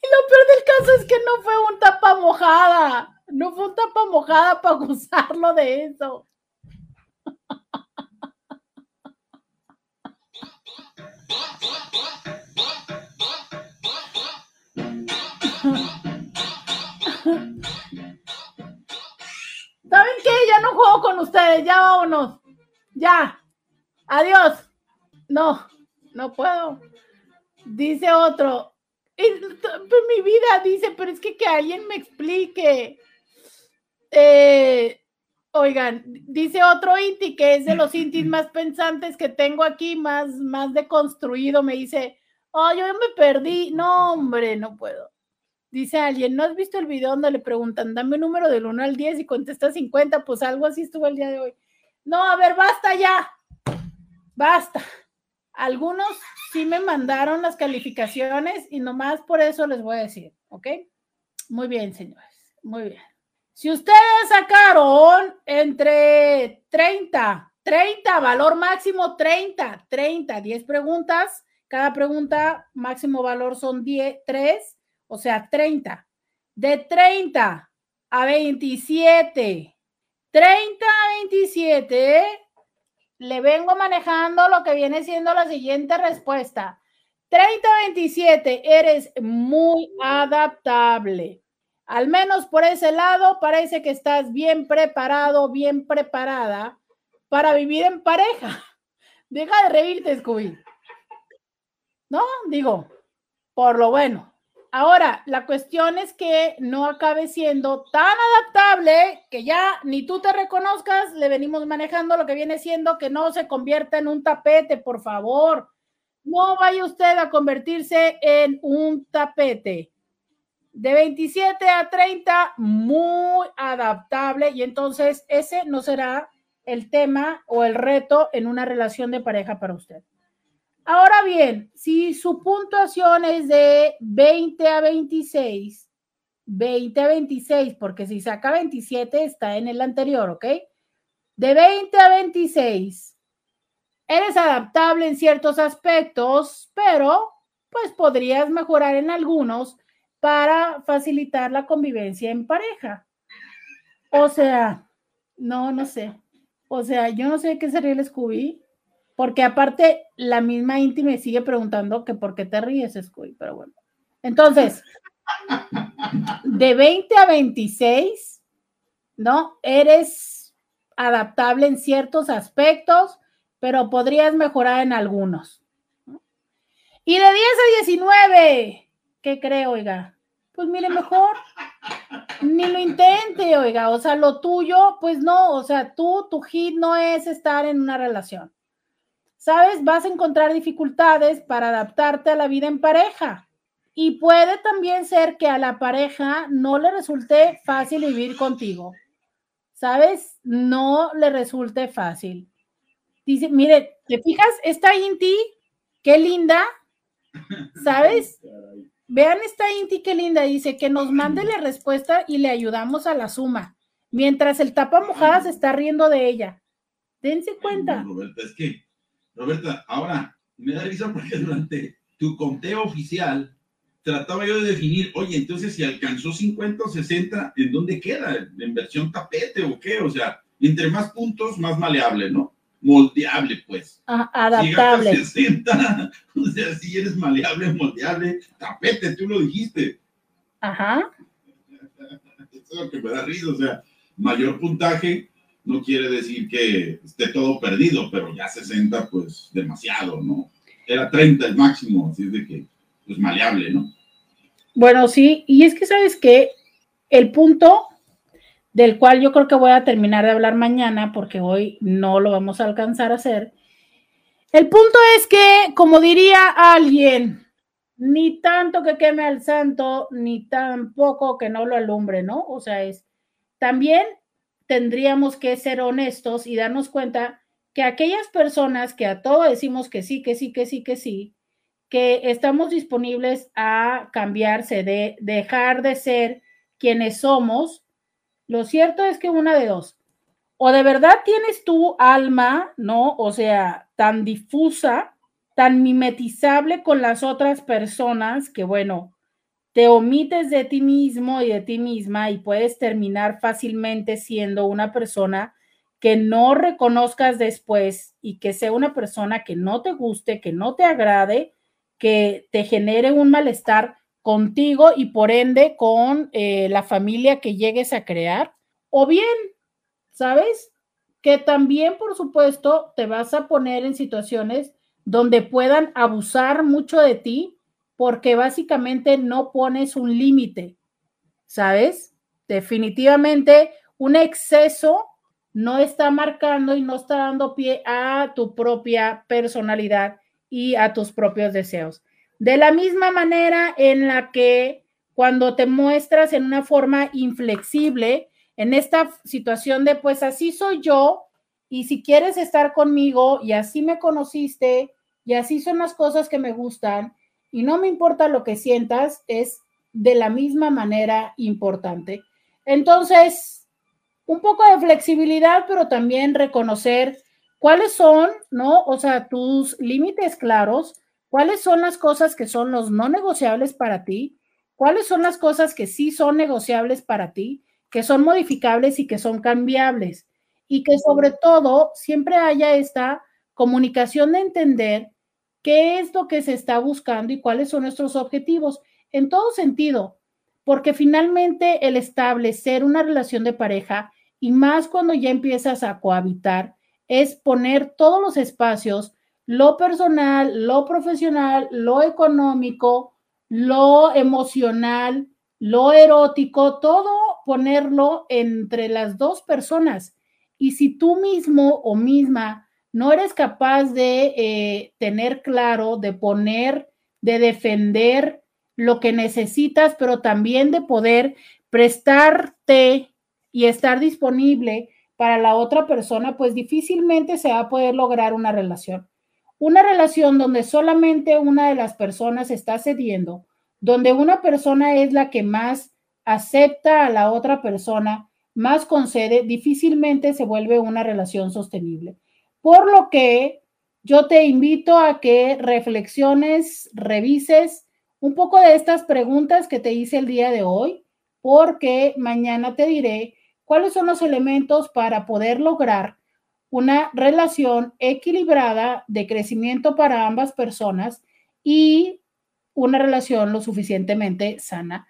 Y lo peor del caso es que no fue un tapa mojada. No fue un tapa mojada para <laughs> acusarlo de eso. ¿Saben qué? Ya no juego con ustedes. Ya vámonos. Ya. Adiós. No, no puedo. Dice otro. Pues, mi vida dice, pero es que que alguien me explique. Eh, oigan, dice otro Inti que es de los Intis <laughs> más pensantes que tengo aquí, más, más deconstruido. Me dice, oh, yo me perdí. No, hombre, no puedo. Dice alguien, ¿no has visto el video donde le preguntan, dame un número del 1 al 10 y contesta 50? Pues algo así estuvo el día de hoy. No, a ver, basta ya. Basta. Algunos sí me mandaron las calificaciones y nomás por eso les voy a decir, ¿ok? Muy bien, señores. Muy bien. Si ustedes sacaron entre 30, 30, valor máximo 30, 30, 10 preguntas, cada pregunta máximo valor son 10, 3 o sea, 30. De 30 a 27, 30 a 27, le vengo manejando lo que viene siendo la siguiente respuesta. 30 a 27, eres muy adaptable. Al menos por ese lado, parece que estás bien preparado, bien preparada para vivir en pareja. <laughs> Deja de reírte, Scooby. No, digo, por lo bueno. Ahora, la cuestión es que no acabe siendo tan adaptable que ya ni tú te reconozcas, le venimos manejando lo que viene siendo que no se convierta en un tapete, por favor. No vaya usted a convertirse en un tapete. De 27 a 30, muy adaptable y entonces ese no será el tema o el reto en una relación de pareja para usted. Ahora bien, si su puntuación es de 20 a 26, 20 a 26, porque si saca 27 está en el anterior, ¿ok? De 20 a 26, eres adaptable en ciertos aspectos, pero pues podrías mejorar en algunos para facilitar la convivencia en pareja. O sea, no, no sé. O sea, yo no sé qué sería el Scooby porque aparte, la misma Inti me sigue preguntando que por qué te ríes, Scooby, pero bueno. Entonces, de 20 a 26, ¿no? Eres adaptable en ciertos aspectos, pero podrías mejorar en algunos. Y de 10 a 19, ¿qué cree, oiga? Pues mire, mejor ni lo intente, oiga. O sea, lo tuyo, pues no, o sea, tú, tu hit no es estar en una relación. ¿sabes? Vas a encontrar dificultades para adaptarte a la vida en pareja. Y puede también ser que a la pareja no le resulte fácil vivir contigo. ¿Sabes? No le resulte fácil. Dice, mire, ¿te fijas? Esta Inti, qué linda. ¿Sabes? Vean esta Inti, qué linda. Dice que nos mande la respuesta y le ayudamos a la suma. Mientras el tapa mojada se está riendo de ella. Dense cuenta. es que Roberta, ahora me da risa porque <laughs> durante tu conteo oficial trataba yo de definir, oye, entonces si alcanzó 50 o 60, ¿en dónde queda? ¿En versión tapete o qué? O sea, entre más puntos, más maleable, ¿no? Moldeable, pues. Ah, adaptable. Si 60, <laughs> o sea, si eres maleable, moldeable, tapete, tú lo dijiste. Ajá. Eso es lo que me da risa, o sea, mayor puntaje, no quiere decir que esté todo perdido, pero ya 60, pues demasiado, ¿no? Era 30 el máximo, así es de que, pues maleable, ¿no? Bueno, sí, y es que sabes que el punto del cual yo creo que voy a terminar de hablar mañana, porque hoy no lo vamos a alcanzar a hacer, el punto es que, como diría alguien, ni tanto que queme al santo, ni tampoco que no lo alumbre, ¿no? O sea, es también tendríamos que ser honestos y darnos cuenta que aquellas personas que a todo decimos que sí, que sí, que sí, que sí, que estamos disponibles a cambiarse, de dejar de ser quienes somos, lo cierto es que una de dos, o de verdad tienes tu alma, ¿no? O sea, tan difusa, tan mimetizable con las otras personas que, bueno, te omites de ti mismo y de ti misma y puedes terminar fácilmente siendo una persona que no reconozcas después y que sea una persona que no te guste, que no te agrade, que te genere un malestar contigo y por ende con eh, la familia que llegues a crear. O bien, ¿sabes? Que también, por supuesto, te vas a poner en situaciones donde puedan abusar mucho de ti porque básicamente no pones un límite, ¿sabes? Definitivamente un exceso no está marcando y no está dando pie a tu propia personalidad y a tus propios deseos. De la misma manera en la que cuando te muestras en una forma inflexible, en esta situación de pues así soy yo y si quieres estar conmigo y así me conociste y así son las cosas que me gustan y no me importa lo que sientas, es de la misma manera importante. Entonces, un poco de flexibilidad, pero también reconocer cuáles son, ¿no? O sea, tus límites claros, cuáles son las cosas que son los no negociables para ti ¿Cuáles son las cosas que sí son negociables para ti, que son modificables y que son cambiables? Y que sobre todo siempre haya esta comunicación de entender qué es lo que se está buscando y cuáles son nuestros objetivos en todo sentido, porque finalmente el establecer una relación de pareja y más cuando ya empiezas a cohabitar es poner todos los espacios, lo personal, lo profesional, lo económico, lo emocional, lo erótico, todo ponerlo entre las dos personas. Y si tú mismo o misma no eres capaz de eh, tener claro, de poner, de defender lo que necesitas, pero también de poder prestarte y estar disponible para la otra persona, pues difícilmente se va a poder lograr una relación. Una relación donde solamente una de las personas está cediendo, donde una persona es la que más acepta a la otra persona, más concede, difícilmente se vuelve una relación sostenible. Por lo que yo te invito a que reflexiones, revises un poco de estas preguntas que te hice el día de hoy, porque mañana te diré cuáles son los elementos para poder lograr una relación equilibrada de crecimiento para ambas personas y una relación lo suficientemente sana.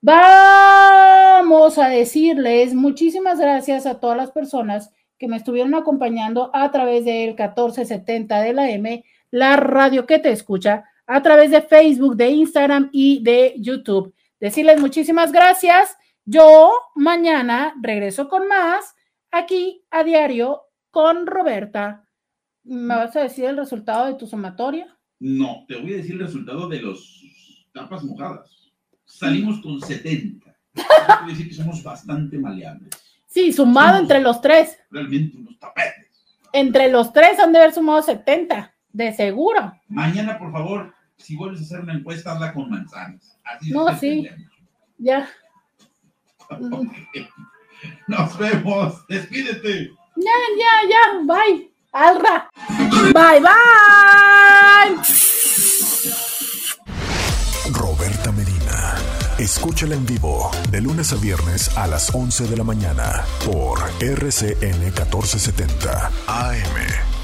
Vamos a decirles muchísimas gracias a todas las personas que me estuvieron acompañando a través del 1470 de la M, la radio que te escucha, a través de Facebook, de Instagram y de YouTube. Decirles muchísimas gracias. Yo mañana regreso con más aquí a diario con Roberta. ¿Me vas a decir el resultado de tu sumatoria? No, te voy a decir el resultado de los tapas mojadas. Salimos con 70. Eso quiere decir que somos bastante maleables. Sí, sumado Somos entre los tres. Realmente unos tapetes. Entre los tres han de haber sumado 70, de seguro. Mañana, por favor, si vuelves a hacer una encuesta, habla con manzanas. Así No, sí. Ya. <laughs> Nos vemos. Despídete. Ya, ya, ya. Bye. Alra. Bye, bye. Roberta Medina. Escúchala en vivo de lunes a viernes a las 11 de la mañana por RCN 1470 AM.